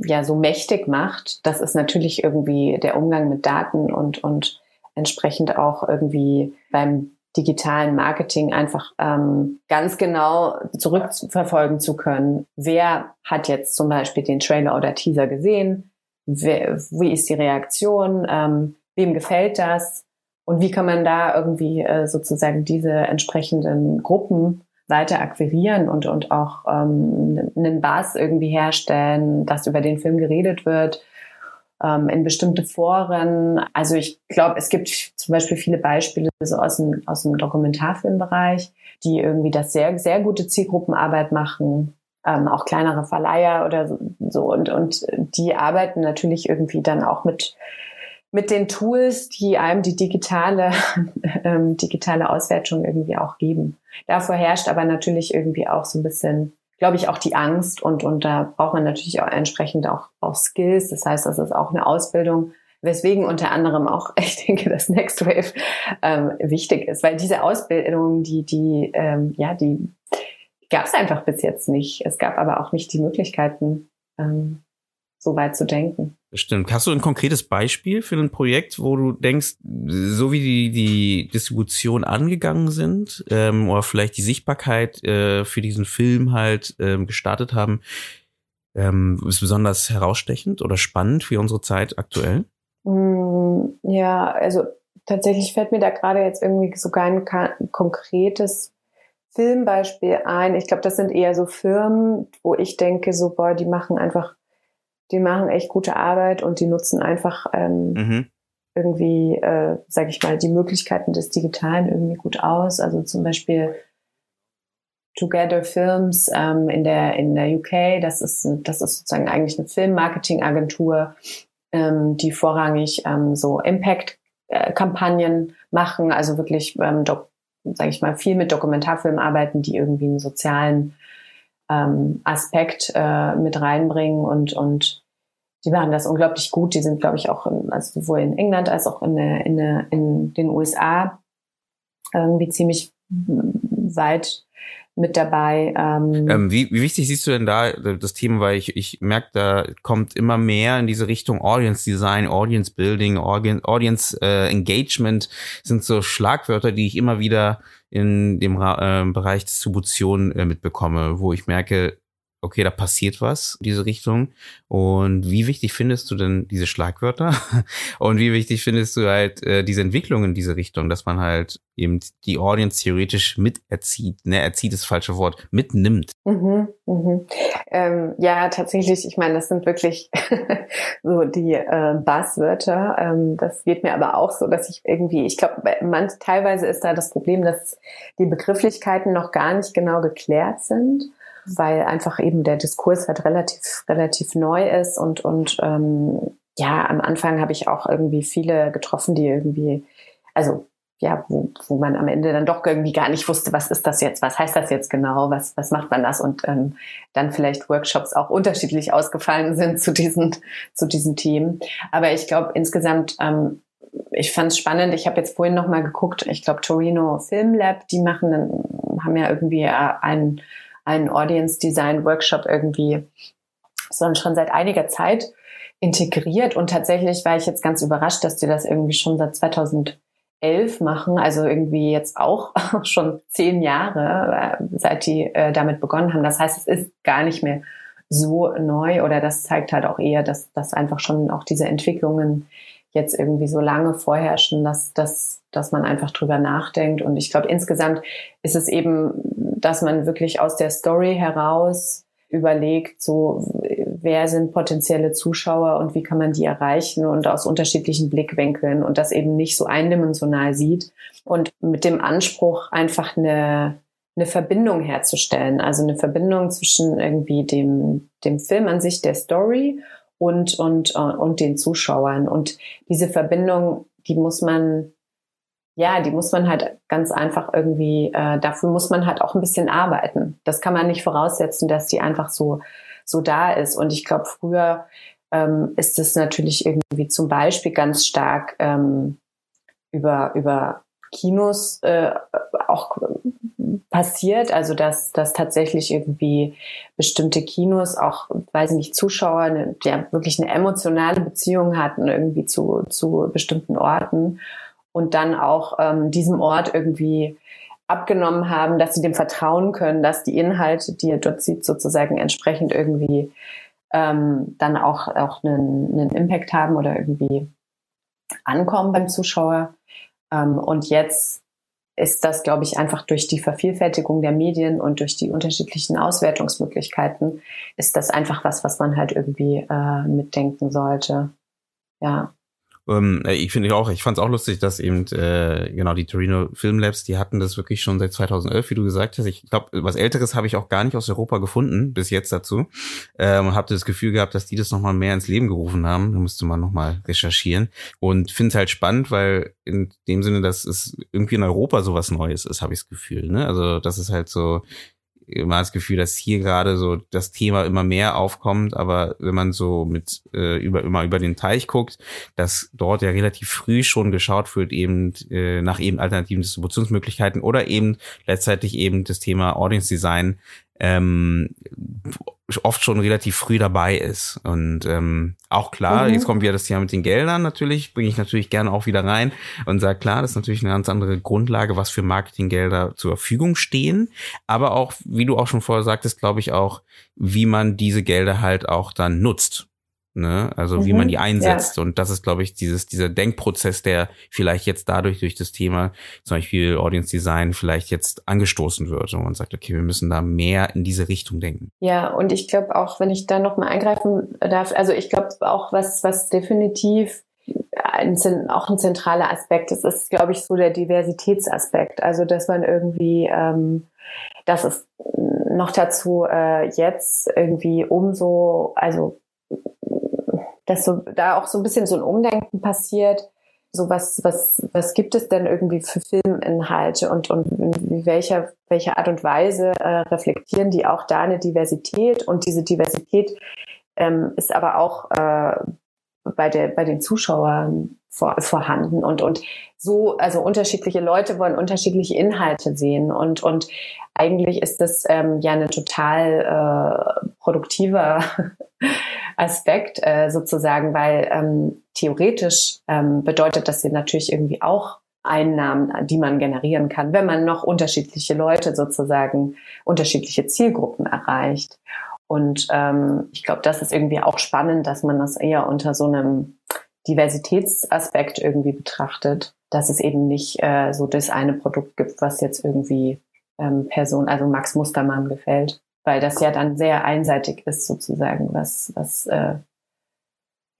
ja so mächtig macht, das ist natürlich irgendwie der Umgang mit Daten und und entsprechend auch irgendwie beim digitalen Marketing einfach ähm, ganz genau zurückverfolgen zu können. Wer hat jetzt zum Beispiel den Trailer oder Teaser gesehen? Wer, wie ist die Reaktion? Ähm, wem gefällt das? Und wie kann man da irgendwie äh, sozusagen diese entsprechenden Gruppen weiter akquirieren und, und auch ähm, einen Bass irgendwie herstellen, dass über den Film geredet wird, ähm, in bestimmte Foren. Also ich glaube, es gibt zum Beispiel viele Beispiele so aus dem, aus dem Dokumentarfilmbereich, die irgendwie das sehr, sehr gute Zielgruppenarbeit machen. Ähm, auch kleinere Verleiher oder so und, und die arbeiten natürlich irgendwie dann auch mit mit den Tools, die einem die digitale, ähm, digitale Auswertung irgendwie auch geben. Davor herrscht aber natürlich irgendwie auch so ein bisschen, glaube ich, auch die Angst und, und da braucht man natürlich auch entsprechend auch, auch Skills. Das heißt, das ist auch eine Ausbildung, weswegen unter anderem auch, ich denke, das Next Wave ähm, wichtig ist, weil diese Ausbildung, die, die, ähm, ja, die gab es einfach bis jetzt nicht. Es gab aber auch nicht die Möglichkeiten, ähm, so weit zu denken. Stimmt. Hast du ein konkretes Beispiel für ein Projekt, wo du denkst, so wie die, die Distribution angegangen sind ähm, oder vielleicht die Sichtbarkeit äh, für diesen Film halt ähm, gestartet haben, ähm, ist besonders herausstechend oder spannend für unsere Zeit aktuell? Mm, ja, also tatsächlich fällt mir da gerade jetzt irgendwie sogar ein konkretes Filmbeispiel ein. Ich glaube, das sind eher so Firmen, wo ich denke, so, boah, die machen einfach die machen echt gute Arbeit und die nutzen einfach ähm, mhm. irgendwie, äh, sage ich mal, die Möglichkeiten des Digitalen irgendwie gut aus. Also zum Beispiel Together Films ähm, in der in der UK. Das ist das ist sozusagen eigentlich eine Filmmarketingagentur, ähm, die vorrangig ähm, so Impact-Kampagnen machen, also wirklich, ähm, sage ich mal, viel mit Dokumentarfilmen arbeiten, die irgendwie einen sozialen ähm, Aspekt äh, mit reinbringen und und die machen das unglaublich gut. Die sind, glaube ich, auch in, also sowohl in England als auch in, der, in, der, in den USA irgendwie ziemlich weit mit dabei. Ähm, ähm, wie, wie wichtig siehst du denn da das Thema, weil ich, ich merke, da kommt immer mehr in diese Richtung Audience Design, Audience Building, Audience, Audience äh, Engagement sind so Schlagwörter, die ich immer wieder in dem äh, Bereich Distribution äh, mitbekomme, wo ich merke, okay, da passiert was, diese Richtung. Und wie wichtig findest du denn diese Schlagwörter? Und wie wichtig findest du halt äh, diese Entwicklung in diese Richtung, dass man halt eben die Audience theoretisch miterzieht, ne, erzieht ist das falsche Wort, mitnimmt? Mhm, mhm. Ähm, ja, tatsächlich, ich meine, das sind wirklich so die äh, Buzzwörter. Ähm, das geht mir aber auch so, dass ich irgendwie, ich glaube, teilweise ist da das Problem, dass die Begrifflichkeiten noch gar nicht genau geklärt sind weil einfach eben der Diskurs halt relativ, relativ neu ist und, und ähm, ja, am Anfang habe ich auch irgendwie viele getroffen, die irgendwie, also ja, wo, wo man am Ende dann doch irgendwie gar nicht wusste, was ist das jetzt, was heißt das jetzt genau, was, was macht man das? Und ähm, dann vielleicht Workshops auch unterschiedlich ausgefallen sind zu diesen, zu diesen Themen. Aber ich glaube insgesamt, ähm, ich fand es spannend, ich habe jetzt vorhin nochmal geguckt, ich glaube Torino Film Lab, die machen, haben ja irgendwie äh, einen einen Audience Design Workshop irgendwie sondern schon seit einiger Zeit integriert. Und tatsächlich war ich jetzt ganz überrascht, dass die das irgendwie schon seit 2011 machen. Also irgendwie jetzt auch schon zehn Jahre, äh, seit die äh, damit begonnen haben. Das heißt, es ist gar nicht mehr so neu oder das zeigt halt auch eher, dass, dass einfach schon auch diese Entwicklungen jetzt irgendwie so lange vorherrschen, dass, dass, dass man einfach drüber nachdenkt. Und ich glaube, insgesamt ist es eben, dass man wirklich aus der Story heraus überlegt, so wer sind potenzielle Zuschauer und wie kann man die erreichen und aus unterschiedlichen Blickwinkeln und das eben nicht so eindimensional sieht und mit dem Anspruch einfach eine eine Verbindung herzustellen, also eine Verbindung zwischen irgendwie dem dem Film an sich, der Story und, und, äh, und den Zuschauern. Und diese Verbindung, die muss man, ja, die muss man halt ganz einfach irgendwie, äh, dafür muss man halt auch ein bisschen arbeiten. Das kann man nicht voraussetzen, dass die einfach so, so da ist. Und ich glaube, früher ähm, ist es natürlich irgendwie zum Beispiel ganz stark ähm, über, über Kinos äh, auch passiert, also dass, dass tatsächlich irgendwie bestimmte Kinos auch, weiß ich nicht, Zuschauer, eine, ja, wirklich eine emotionale Beziehung hatten irgendwie zu, zu bestimmten Orten und dann auch ähm, diesem Ort irgendwie abgenommen haben, dass sie dem vertrauen können, dass die Inhalte, die er dort sieht, sozusagen entsprechend irgendwie ähm, dann auch, auch einen, einen Impact haben oder irgendwie ankommen beim Zuschauer. Ähm, und jetzt ist das, glaube ich, einfach durch die Vervielfältigung der Medien und durch die unterschiedlichen Auswertungsmöglichkeiten, ist das einfach was, was man halt irgendwie äh, mitdenken sollte. Ja. Ähm, äh, ich finde auch, ich fand es auch lustig, dass eben äh, genau die Torino Film Labs, die hatten das wirklich schon seit 2011, wie du gesagt hast. Ich glaube, was Älteres habe ich auch gar nicht aus Europa gefunden bis jetzt dazu. Ähm, habe das Gefühl gehabt, dass die das nochmal mehr ins Leben gerufen haben. Da müsste man nochmal recherchieren und finde es halt spannend, weil in dem Sinne, dass es irgendwie in Europa sowas Neues ist, habe ich das Gefühl. Ne? Also das ist halt so immer das Gefühl, dass hier gerade so das Thema immer mehr aufkommt, aber wenn man so mit äh, über immer über den Teich guckt, dass dort ja relativ früh schon geschaut wird eben äh, nach eben alternativen Distributionsmöglichkeiten oder eben letztendlich eben das Thema Audience Design ähm, oft schon relativ früh dabei ist. Und ähm, auch klar, mhm. jetzt kommt wieder das Thema mit den Geldern natürlich, bringe ich natürlich gerne auch wieder rein und sage, klar, das ist natürlich eine ganz andere Grundlage, was für Marketinggelder zur Verfügung stehen. Aber auch, wie du auch schon vorher sagtest, glaube ich auch, wie man diese Gelder halt auch dann nutzt. Ne? Also mhm, wie man mhm. die einsetzt. Ja. Und das ist, glaube ich, dieses, dieser Denkprozess, der vielleicht jetzt dadurch durch das Thema zum Beispiel Audience Design vielleicht jetzt angestoßen wird. Und man sagt, okay, wir müssen da mehr in diese Richtung denken. Ja, und ich glaube auch, wenn ich da noch mal eingreifen darf, also ich glaube auch, was, was definitiv ein, auch ein zentraler Aspekt ist, ist, glaube ich, so der Diversitätsaspekt. Also, dass man irgendwie, ähm, dass es noch dazu äh, jetzt irgendwie umso, also dass so da auch so ein bisschen so ein Umdenken passiert. So was, was, was gibt es denn irgendwie für Filminhalte und, und in welcher, welcher Art und Weise äh, reflektieren die auch da eine Diversität und diese Diversität ähm, ist aber auch äh, bei, der, bei den Zuschauern vor, vorhanden und, und so, also unterschiedliche Leute wollen unterschiedliche Inhalte sehen und, und eigentlich ist das ähm, ja eine total äh, produktiver Aspekt äh, sozusagen, weil ähm, theoretisch ähm, bedeutet das natürlich irgendwie auch Einnahmen, die man generieren kann, wenn man noch unterschiedliche Leute sozusagen, unterschiedliche Zielgruppen erreicht. Und ähm, ich glaube, das ist irgendwie auch spannend, dass man das eher unter so einem Diversitätsaspekt irgendwie betrachtet, dass es eben nicht äh, so das eine Produkt gibt, was jetzt irgendwie ähm, Person, also Max Mustermann gefällt, weil das ja dann sehr einseitig ist sozusagen, was was äh,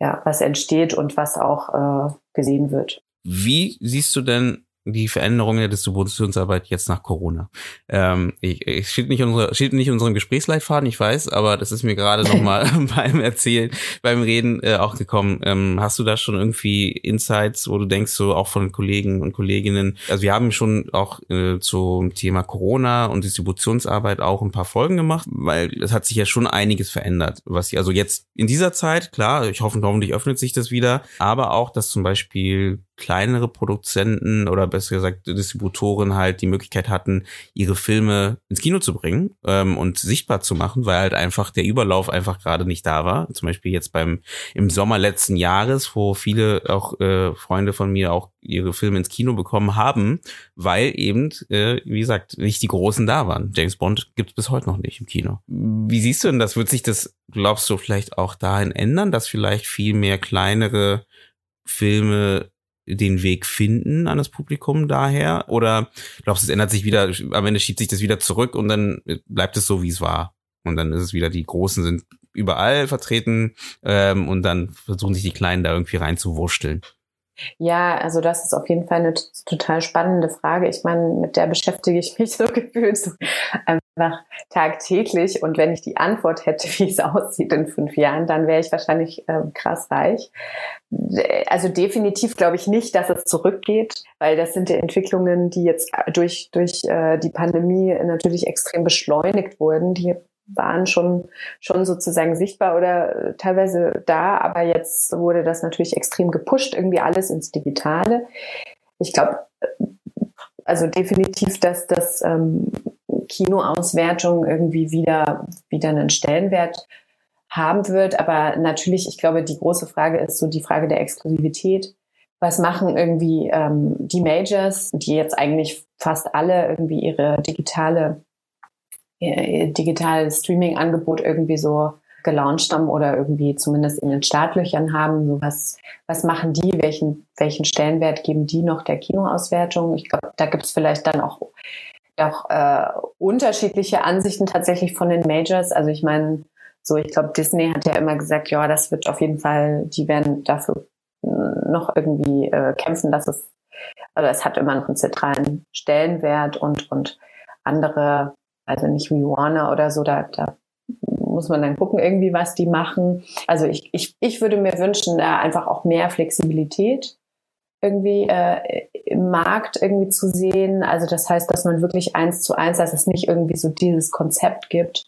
ja was entsteht und was auch äh, gesehen wird. Wie siehst du denn die Veränderung der Distributionsarbeit jetzt nach Corona. Ähm, ich, ich steht nicht unsere, steht nicht in unserem Gesprächsleitfaden, ich weiß, aber das ist mir gerade noch mal beim Erzählen, beim Reden äh, auch gekommen. Ähm, hast du da schon irgendwie Insights, wo du denkst, so auch von Kollegen und Kolleginnen? Also wir haben schon auch äh, zum Thema Corona und Distributionsarbeit auch ein paar Folgen gemacht, weil es hat sich ja schon einiges verändert. Was ich, also jetzt in dieser Zeit, klar, ich hoffe, hoffentlich öffnet sich das wieder, aber auch, dass zum Beispiel kleinere Produzenten oder besser gesagt Distributoren halt die Möglichkeit hatten, ihre Filme ins Kino zu bringen ähm, und sichtbar zu machen, weil halt einfach der Überlauf einfach gerade nicht da war. Zum Beispiel jetzt beim im Sommer letzten Jahres, wo viele auch äh, Freunde von mir auch ihre Filme ins Kino bekommen haben, weil eben, äh, wie gesagt, nicht die Großen da waren. James Bond gibt es bis heute noch nicht im Kino. Wie siehst du denn das? Wird sich das, glaubst du, vielleicht auch dahin ändern, dass vielleicht viel mehr kleinere Filme den Weg finden an das Publikum daher? Oder glaubst du, es ändert sich wieder, am Ende schiebt sich das wieder zurück und dann bleibt es so, wie es war? Und dann ist es wieder, die Großen sind überall vertreten ähm, und dann versuchen sich die Kleinen da irgendwie reinzuwurschteln. Ja, also das ist auf jeden Fall eine total spannende Frage. Ich meine, mit der beschäftige ich mich so gefühlt so einfach tagtäglich. Und wenn ich die Antwort hätte, wie es aussieht in fünf Jahren, dann wäre ich wahrscheinlich äh, krass reich. Also definitiv glaube ich nicht, dass es zurückgeht, weil das sind die Entwicklungen, die jetzt durch, durch äh, die Pandemie natürlich extrem beschleunigt wurden. Die waren schon, schon sozusagen sichtbar oder äh, teilweise da, aber jetzt wurde das natürlich extrem gepusht, irgendwie alles ins Digitale. Ich glaube, äh, also definitiv, dass das ähm, Kinoauswertung irgendwie wieder, wieder einen Stellenwert haben wird. Aber natürlich, ich glaube, die große Frage ist so die Frage der Exklusivität. Was machen irgendwie ähm, die Majors, die jetzt eigentlich fast alle irgendwie ihre digitale digitales Streaming-Angebot irgendwie so gelauncht haben oder irgendwie zumindest in den Startlöchern haben. So was, was machen die? Welchen, welchen Stellenwert geben die noch der Kinoauswertung? Ich glaube, da gibt es vielleicht dann auch, auch äh, unterschiedliche Ansichten tatsächlich von den Majors. Also ich meine, so ich glaube, Disney hat ja immer gesagt, ja, das wird auf jeden Fall, die werden dafür noch irgendwie äh, kämpfen, dass es, also es hat immer noch einen zentralen Stellenwert und, und andere also nicht wie Warner oder so, da, da muss man dann gucken, irgendwie, was die machen. Also ich, ich, ich würde mir wünschen, da einfach auch mehr Flexibilität irgendwie äh, im Markt irgendwie zu sehen. Also das heißt, dass man wirklich eins zu eins, dass es nicht irgendwie so dieses Konzept gibt,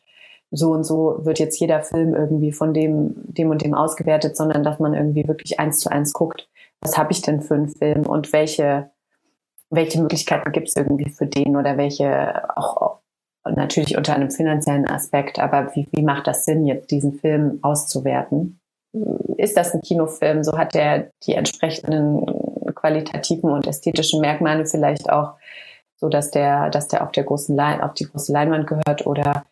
so und so wird jetzt jeder Film irgendwie von dem, dem und dem ausgewertet, sondern dass man irgendwie wirklich eins zu eins guckt, was habe ich denn für einen Film und welche, welche Möglichkeiten gibt es irgendwie für den oder welche auch natürlich unter einem finanziellen Aspekt, aber wie, wie macht das Sinn, jetzt diesen Film auszuwerten? Ist das ein Kinofilm? So hat er die entsprechenden qualitativen und ästhetischen Merkmale vielleicht auch, so dass der, dass der auf der großen Lein, auf die große Leinwand gehört oder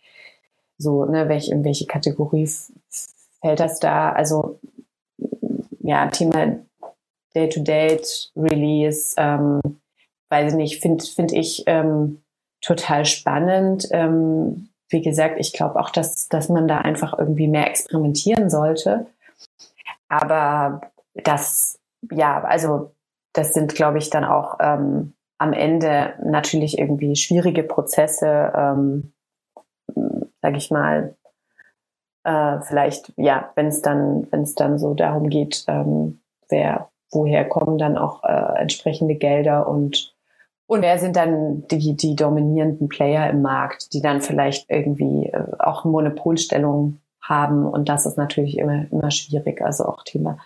so, ne, welche, in welche Kategorie fällt das da? Also, ja, Thema Day-to-Date-Release, ähm, weiß ich nicht, finde find ich, ähm, total spannend. Ähm, wie gesagt, ich glaube auch, dass, dass man da einfach irgendwie mehr experimentieren sollte. Aber das, ja, also das sind, glaube ich, dann auch ähm, am Ende natürlich irgendwie schwierige Prozesse, ähm, sage ich mal. Äh, vielleicht, ja, wenn es dann, wenn dann so darum geht, ähm, wer, woher kommen dann auch äh, entsprechende Gelder und und wer sind dann die, die dominierenden Player im Markt, die dann vielleicht irgendwie äh, auch Monopolstellung haben? Und das ist natürlich immer, immer schwierig. Also auch Thema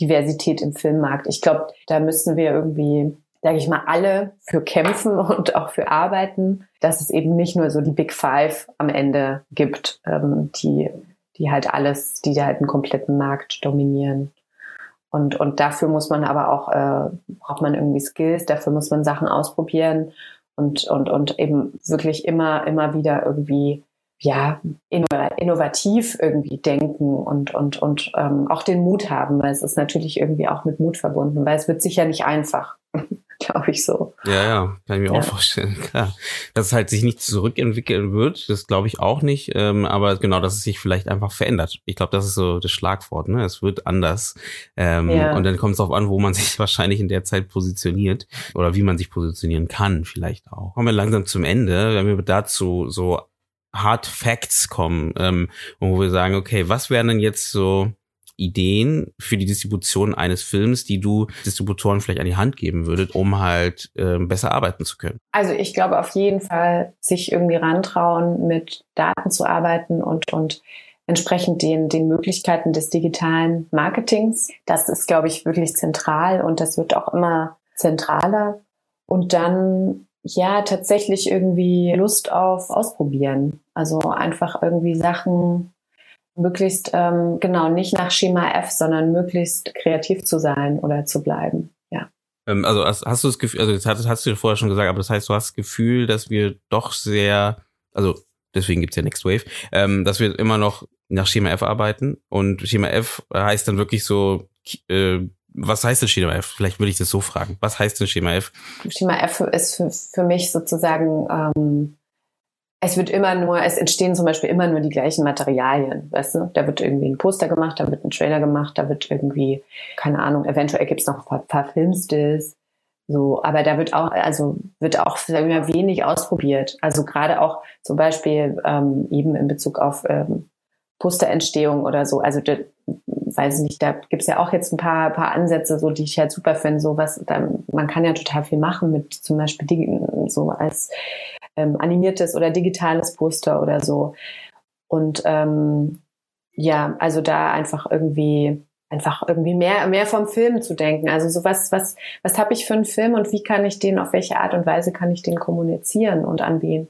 Diversität im Filmmarkt. Ich glaube, da müssen wir irgendwie sage ich mal, alle für kämpfen und auch für arbeiten, dass es eben nicht nur so die Big Five am Ende gibt, ähm, die, die halt alles, die halt einen kompletten Markt dominieren. Und, und dafür muss man aber auch, äh, braucht man irgendwie Skills, dafür muss man Sachen ausprobieren und, und, und eben wirklich immer, immer wieder irgendwie ja, innovativ irgendwie denken und, und, und ähm, auch den Mut haben, weil es ist natürlich irgendwie auch mit Mut verbunden, weil es wird sicher nicht einfach, glaube ich so. Ja, ja, kann ich mir ja. auch vorstellen, klar. Dass es halt sich nicht zurückentwickeln wird, das glaube ich auch nicht, ähm, aber genau, dass es sich vielleicht einfach verändert. Ich glaube, das ist so das Schlagwort, ne? Es wird anders. Ähm, ja. Und dann kommt es darauf an, wo man sich wahrscheinlich in der Zeit positioniert oder wie man sich positionieren kann, vielleicht auch. Kommen wir langsam zum Ende, wenn wir dazu so Hard Facts kommen, ähm, wo wir sagen, okay, was wären denn jetzt so Ideen für die Distribution eines Films, die du Distributoren vielleicht an die Hand geben würdet, um halt äh, besser arbeiten zu können? Also ich glaube auf jeden Fall, sich irgendwie rantrauen, mit Daten zu arbeiten und, und entsprechend den, den Möglichkeiten des digitalen Marketings. Das ist, glaube ich, wirklich zentral und das wird auch immer zentraler. Und dann ja tatsächlich irgendwie Lust auf Ausprobieren. Also einfach irgendwie Sachen möglichst ähm, genau nicht nach Schema F, sondern möglichst kreativ zu sein oder zu bleiben. Ja. Ähm, also hast, hast, du das Gefühl, also das hast, hast du vorher schon gesagt, aber das heißt, du hast das Gefühl, dass wir doch sehr, also deswegen gibt's ja Next Wave, ähm, dass wir immer noch nach Schema F arbeiten und Schema F heißt dann wirklich so äh, was heißt denn Schema F? Vielleicht würde ich das so fragen. Was heißt denn Schema F? Schema F ist für, für mich sozusagen, ähm, es wird immer nur, es entstehen zum Beispiel immer nur die gleichen Materialien, weißt du? Da wird irgendwie ein Poster gemacht, da wird ein Trailer gemacht, da wird irgendwie, keine Ahnung, eventuell gibt es noch ein paar, paar Filmstills. So, aber da wird auch, also wird auch immer wenig ausprobiert. Also gerade auch zum Beispiel ähm, eben in Bezug auf ähm, Posterentstehung oder so. Also da, weiß ich nicht, da gibt's ja auch jetzt ein paar, paar Ansätze, so die ich halt super finde. So was, da, man kann ja total viel machen mit zum Beispiel so als ähm, animiertes oder digitales Poster oder so. Und ähm, ja, also da einfach irgendwie einfach irgendwie mehr mehr vom Film zu denken. Also so was was was habe ich für einen Film und wie kann ich den auf welche Art und Weise kann ich den kommunizieren und anbieten?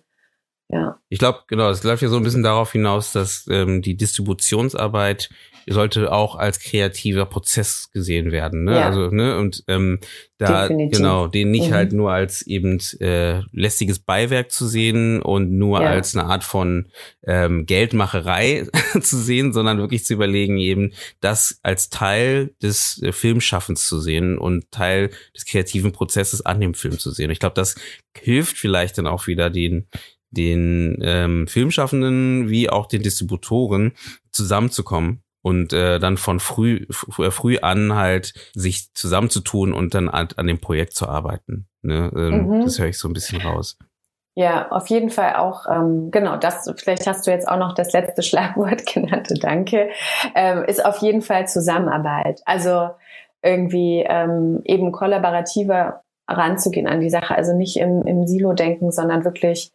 Ja. Ich glaube, genau, es läuft ja so ein bisschen darauf hinaus, dass ähm, die Distributionsarbeit sollte auch als kreativer Prozess gesehen werden. Ne? Ja. Also, ne, und ähm, da Definitiv. genau, den nicht mhm. halt nur als eben äh, lästiges Beiwerk zu sehen und nur ja. als eine Art von ähm, Geldmacherei zu sehen, sondern wirklich zu überlegen, eben das als Teil des äh, Filmschaffens zu sehen und Teil des kreativen Prozesses an dem Film zu sehen. Ich glaube, das hilft vielleicht dann auch wieder den den ähm, Filmschaffenden wie auch den Distributoren zusammenzukommen und äh, dann von früh äh, früh an halt sich zusammenzutun und dann an, an dem Projekt zu arbeiten. Ne? Ähm, mhm. Das höre ich so ein bisschen raus. Ja, auf jeden Fall auch, ähm, genau, das, vielleicht hast du jetzt auch noch das letzte Schlagwort genannt, danke, ähm, ist auf jeden Fall Zusammenarbeit. Also irgendwie ähm, eben kollaborativer ranzugehen an die Sache, also nicht im, im Silo denken, sondern wirklich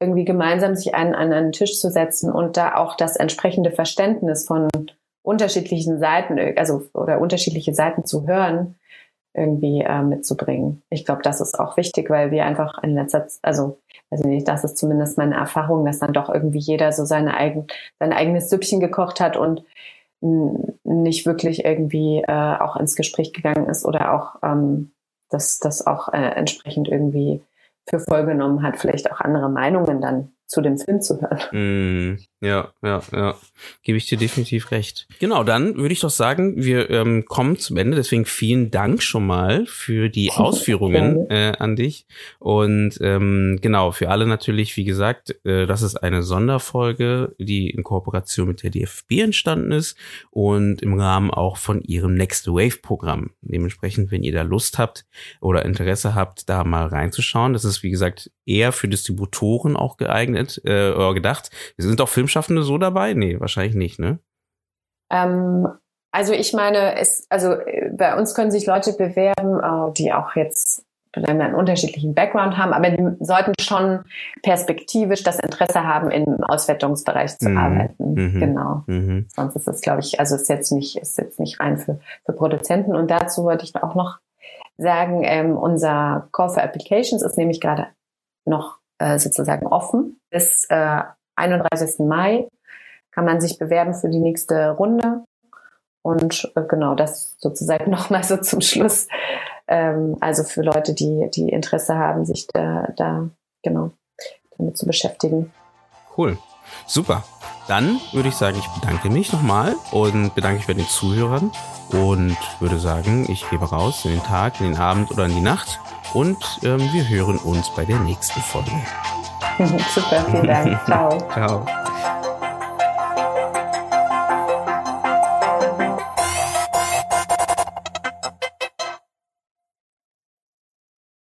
irgendwie gemeinsam sich einen an einen Tisch zu setzen und da auch das entsprechende Verständnis von unterschiedlichen Seiten, also oder unterschiedliche Seiten zu hören, irgendwie äh, mitzubringen. Ich glaube, das ist auch wichtig, weil wir einfach in letzter Zeit, also also nicht, das ist zumindest meine Erfahrung, dass dann doch irgendwie jeder so seine eigen, sein eigenes Süppchen gekocht hat und nicht wirklich irgendwie äh, auch ins Gespräch gegangen ist oder auch ähm, das, das auch äh, entsprechend irgendwie für voll genommen hat, vielleicht auch andere Meinungen dann zu dem Film zu hören. Mm, ja, ja, ja. Gebe ich dir definitiv recht. Genau, dann würde ich doch sagen, wir ähm, kommen zum Ende. Deswegen vielen Dank schon mal für die Ausführungen äh, an dich. Und ähm, genau, für alle natürlich, wie gesagt, äh, das ist eine Sonderfolge, die in Kooperation mit der DFB entstanden ist und im Rahmen auch von ihrem Next Wave Programm. Dementsprechend, wenn ihr da Lust habt oder Interesse habt, da mal reinzuschauen. Das ist, wie gesagt, eher für Distributoren auch geeignet äh, oder gedacht. Sind auch Filmschaffende so dabei? Nee, wahrscheinlich nicht, ne? Ähm, also ich meine, es, also äh, bei uns können sich Leute bewerben, äh, die auch jetzt einen unterschiedlichen Background haben, aber die sollten schon perspektivisch das Interesse haben, im Auswertungsbereich zu mhm. arbeiten. Mhm. Genau. Mhm. Sonst ist es, glaube ich, also ist jetzt nicht, ist jetzt nicht rein für, für Produzenten. Und dazu wollte ich auch noch sagen, ähm, unser Call for Applications ist nämlich gerade noch äh, sozusagen offen. Bis äh, 31. Mai kann man sich bewerben für die nächste Runde. Und äh, genau das sozusagen nochmal so zum Schluss. Ähm, also für Leute, die, die Interesse haben, sich da, da genau damit zu beschäftigen. Cool. Super. Dann würde ich sagen, ich bedanke mich nochmal und bedanke mich bei den Zuhörern und würde sagen, ich gebe raus in den Tag, in den Abend oder in die Nacht und ähm, wir hören uns bei der nächsten Folge. Super, vielen Dank. Ciao. Ciao.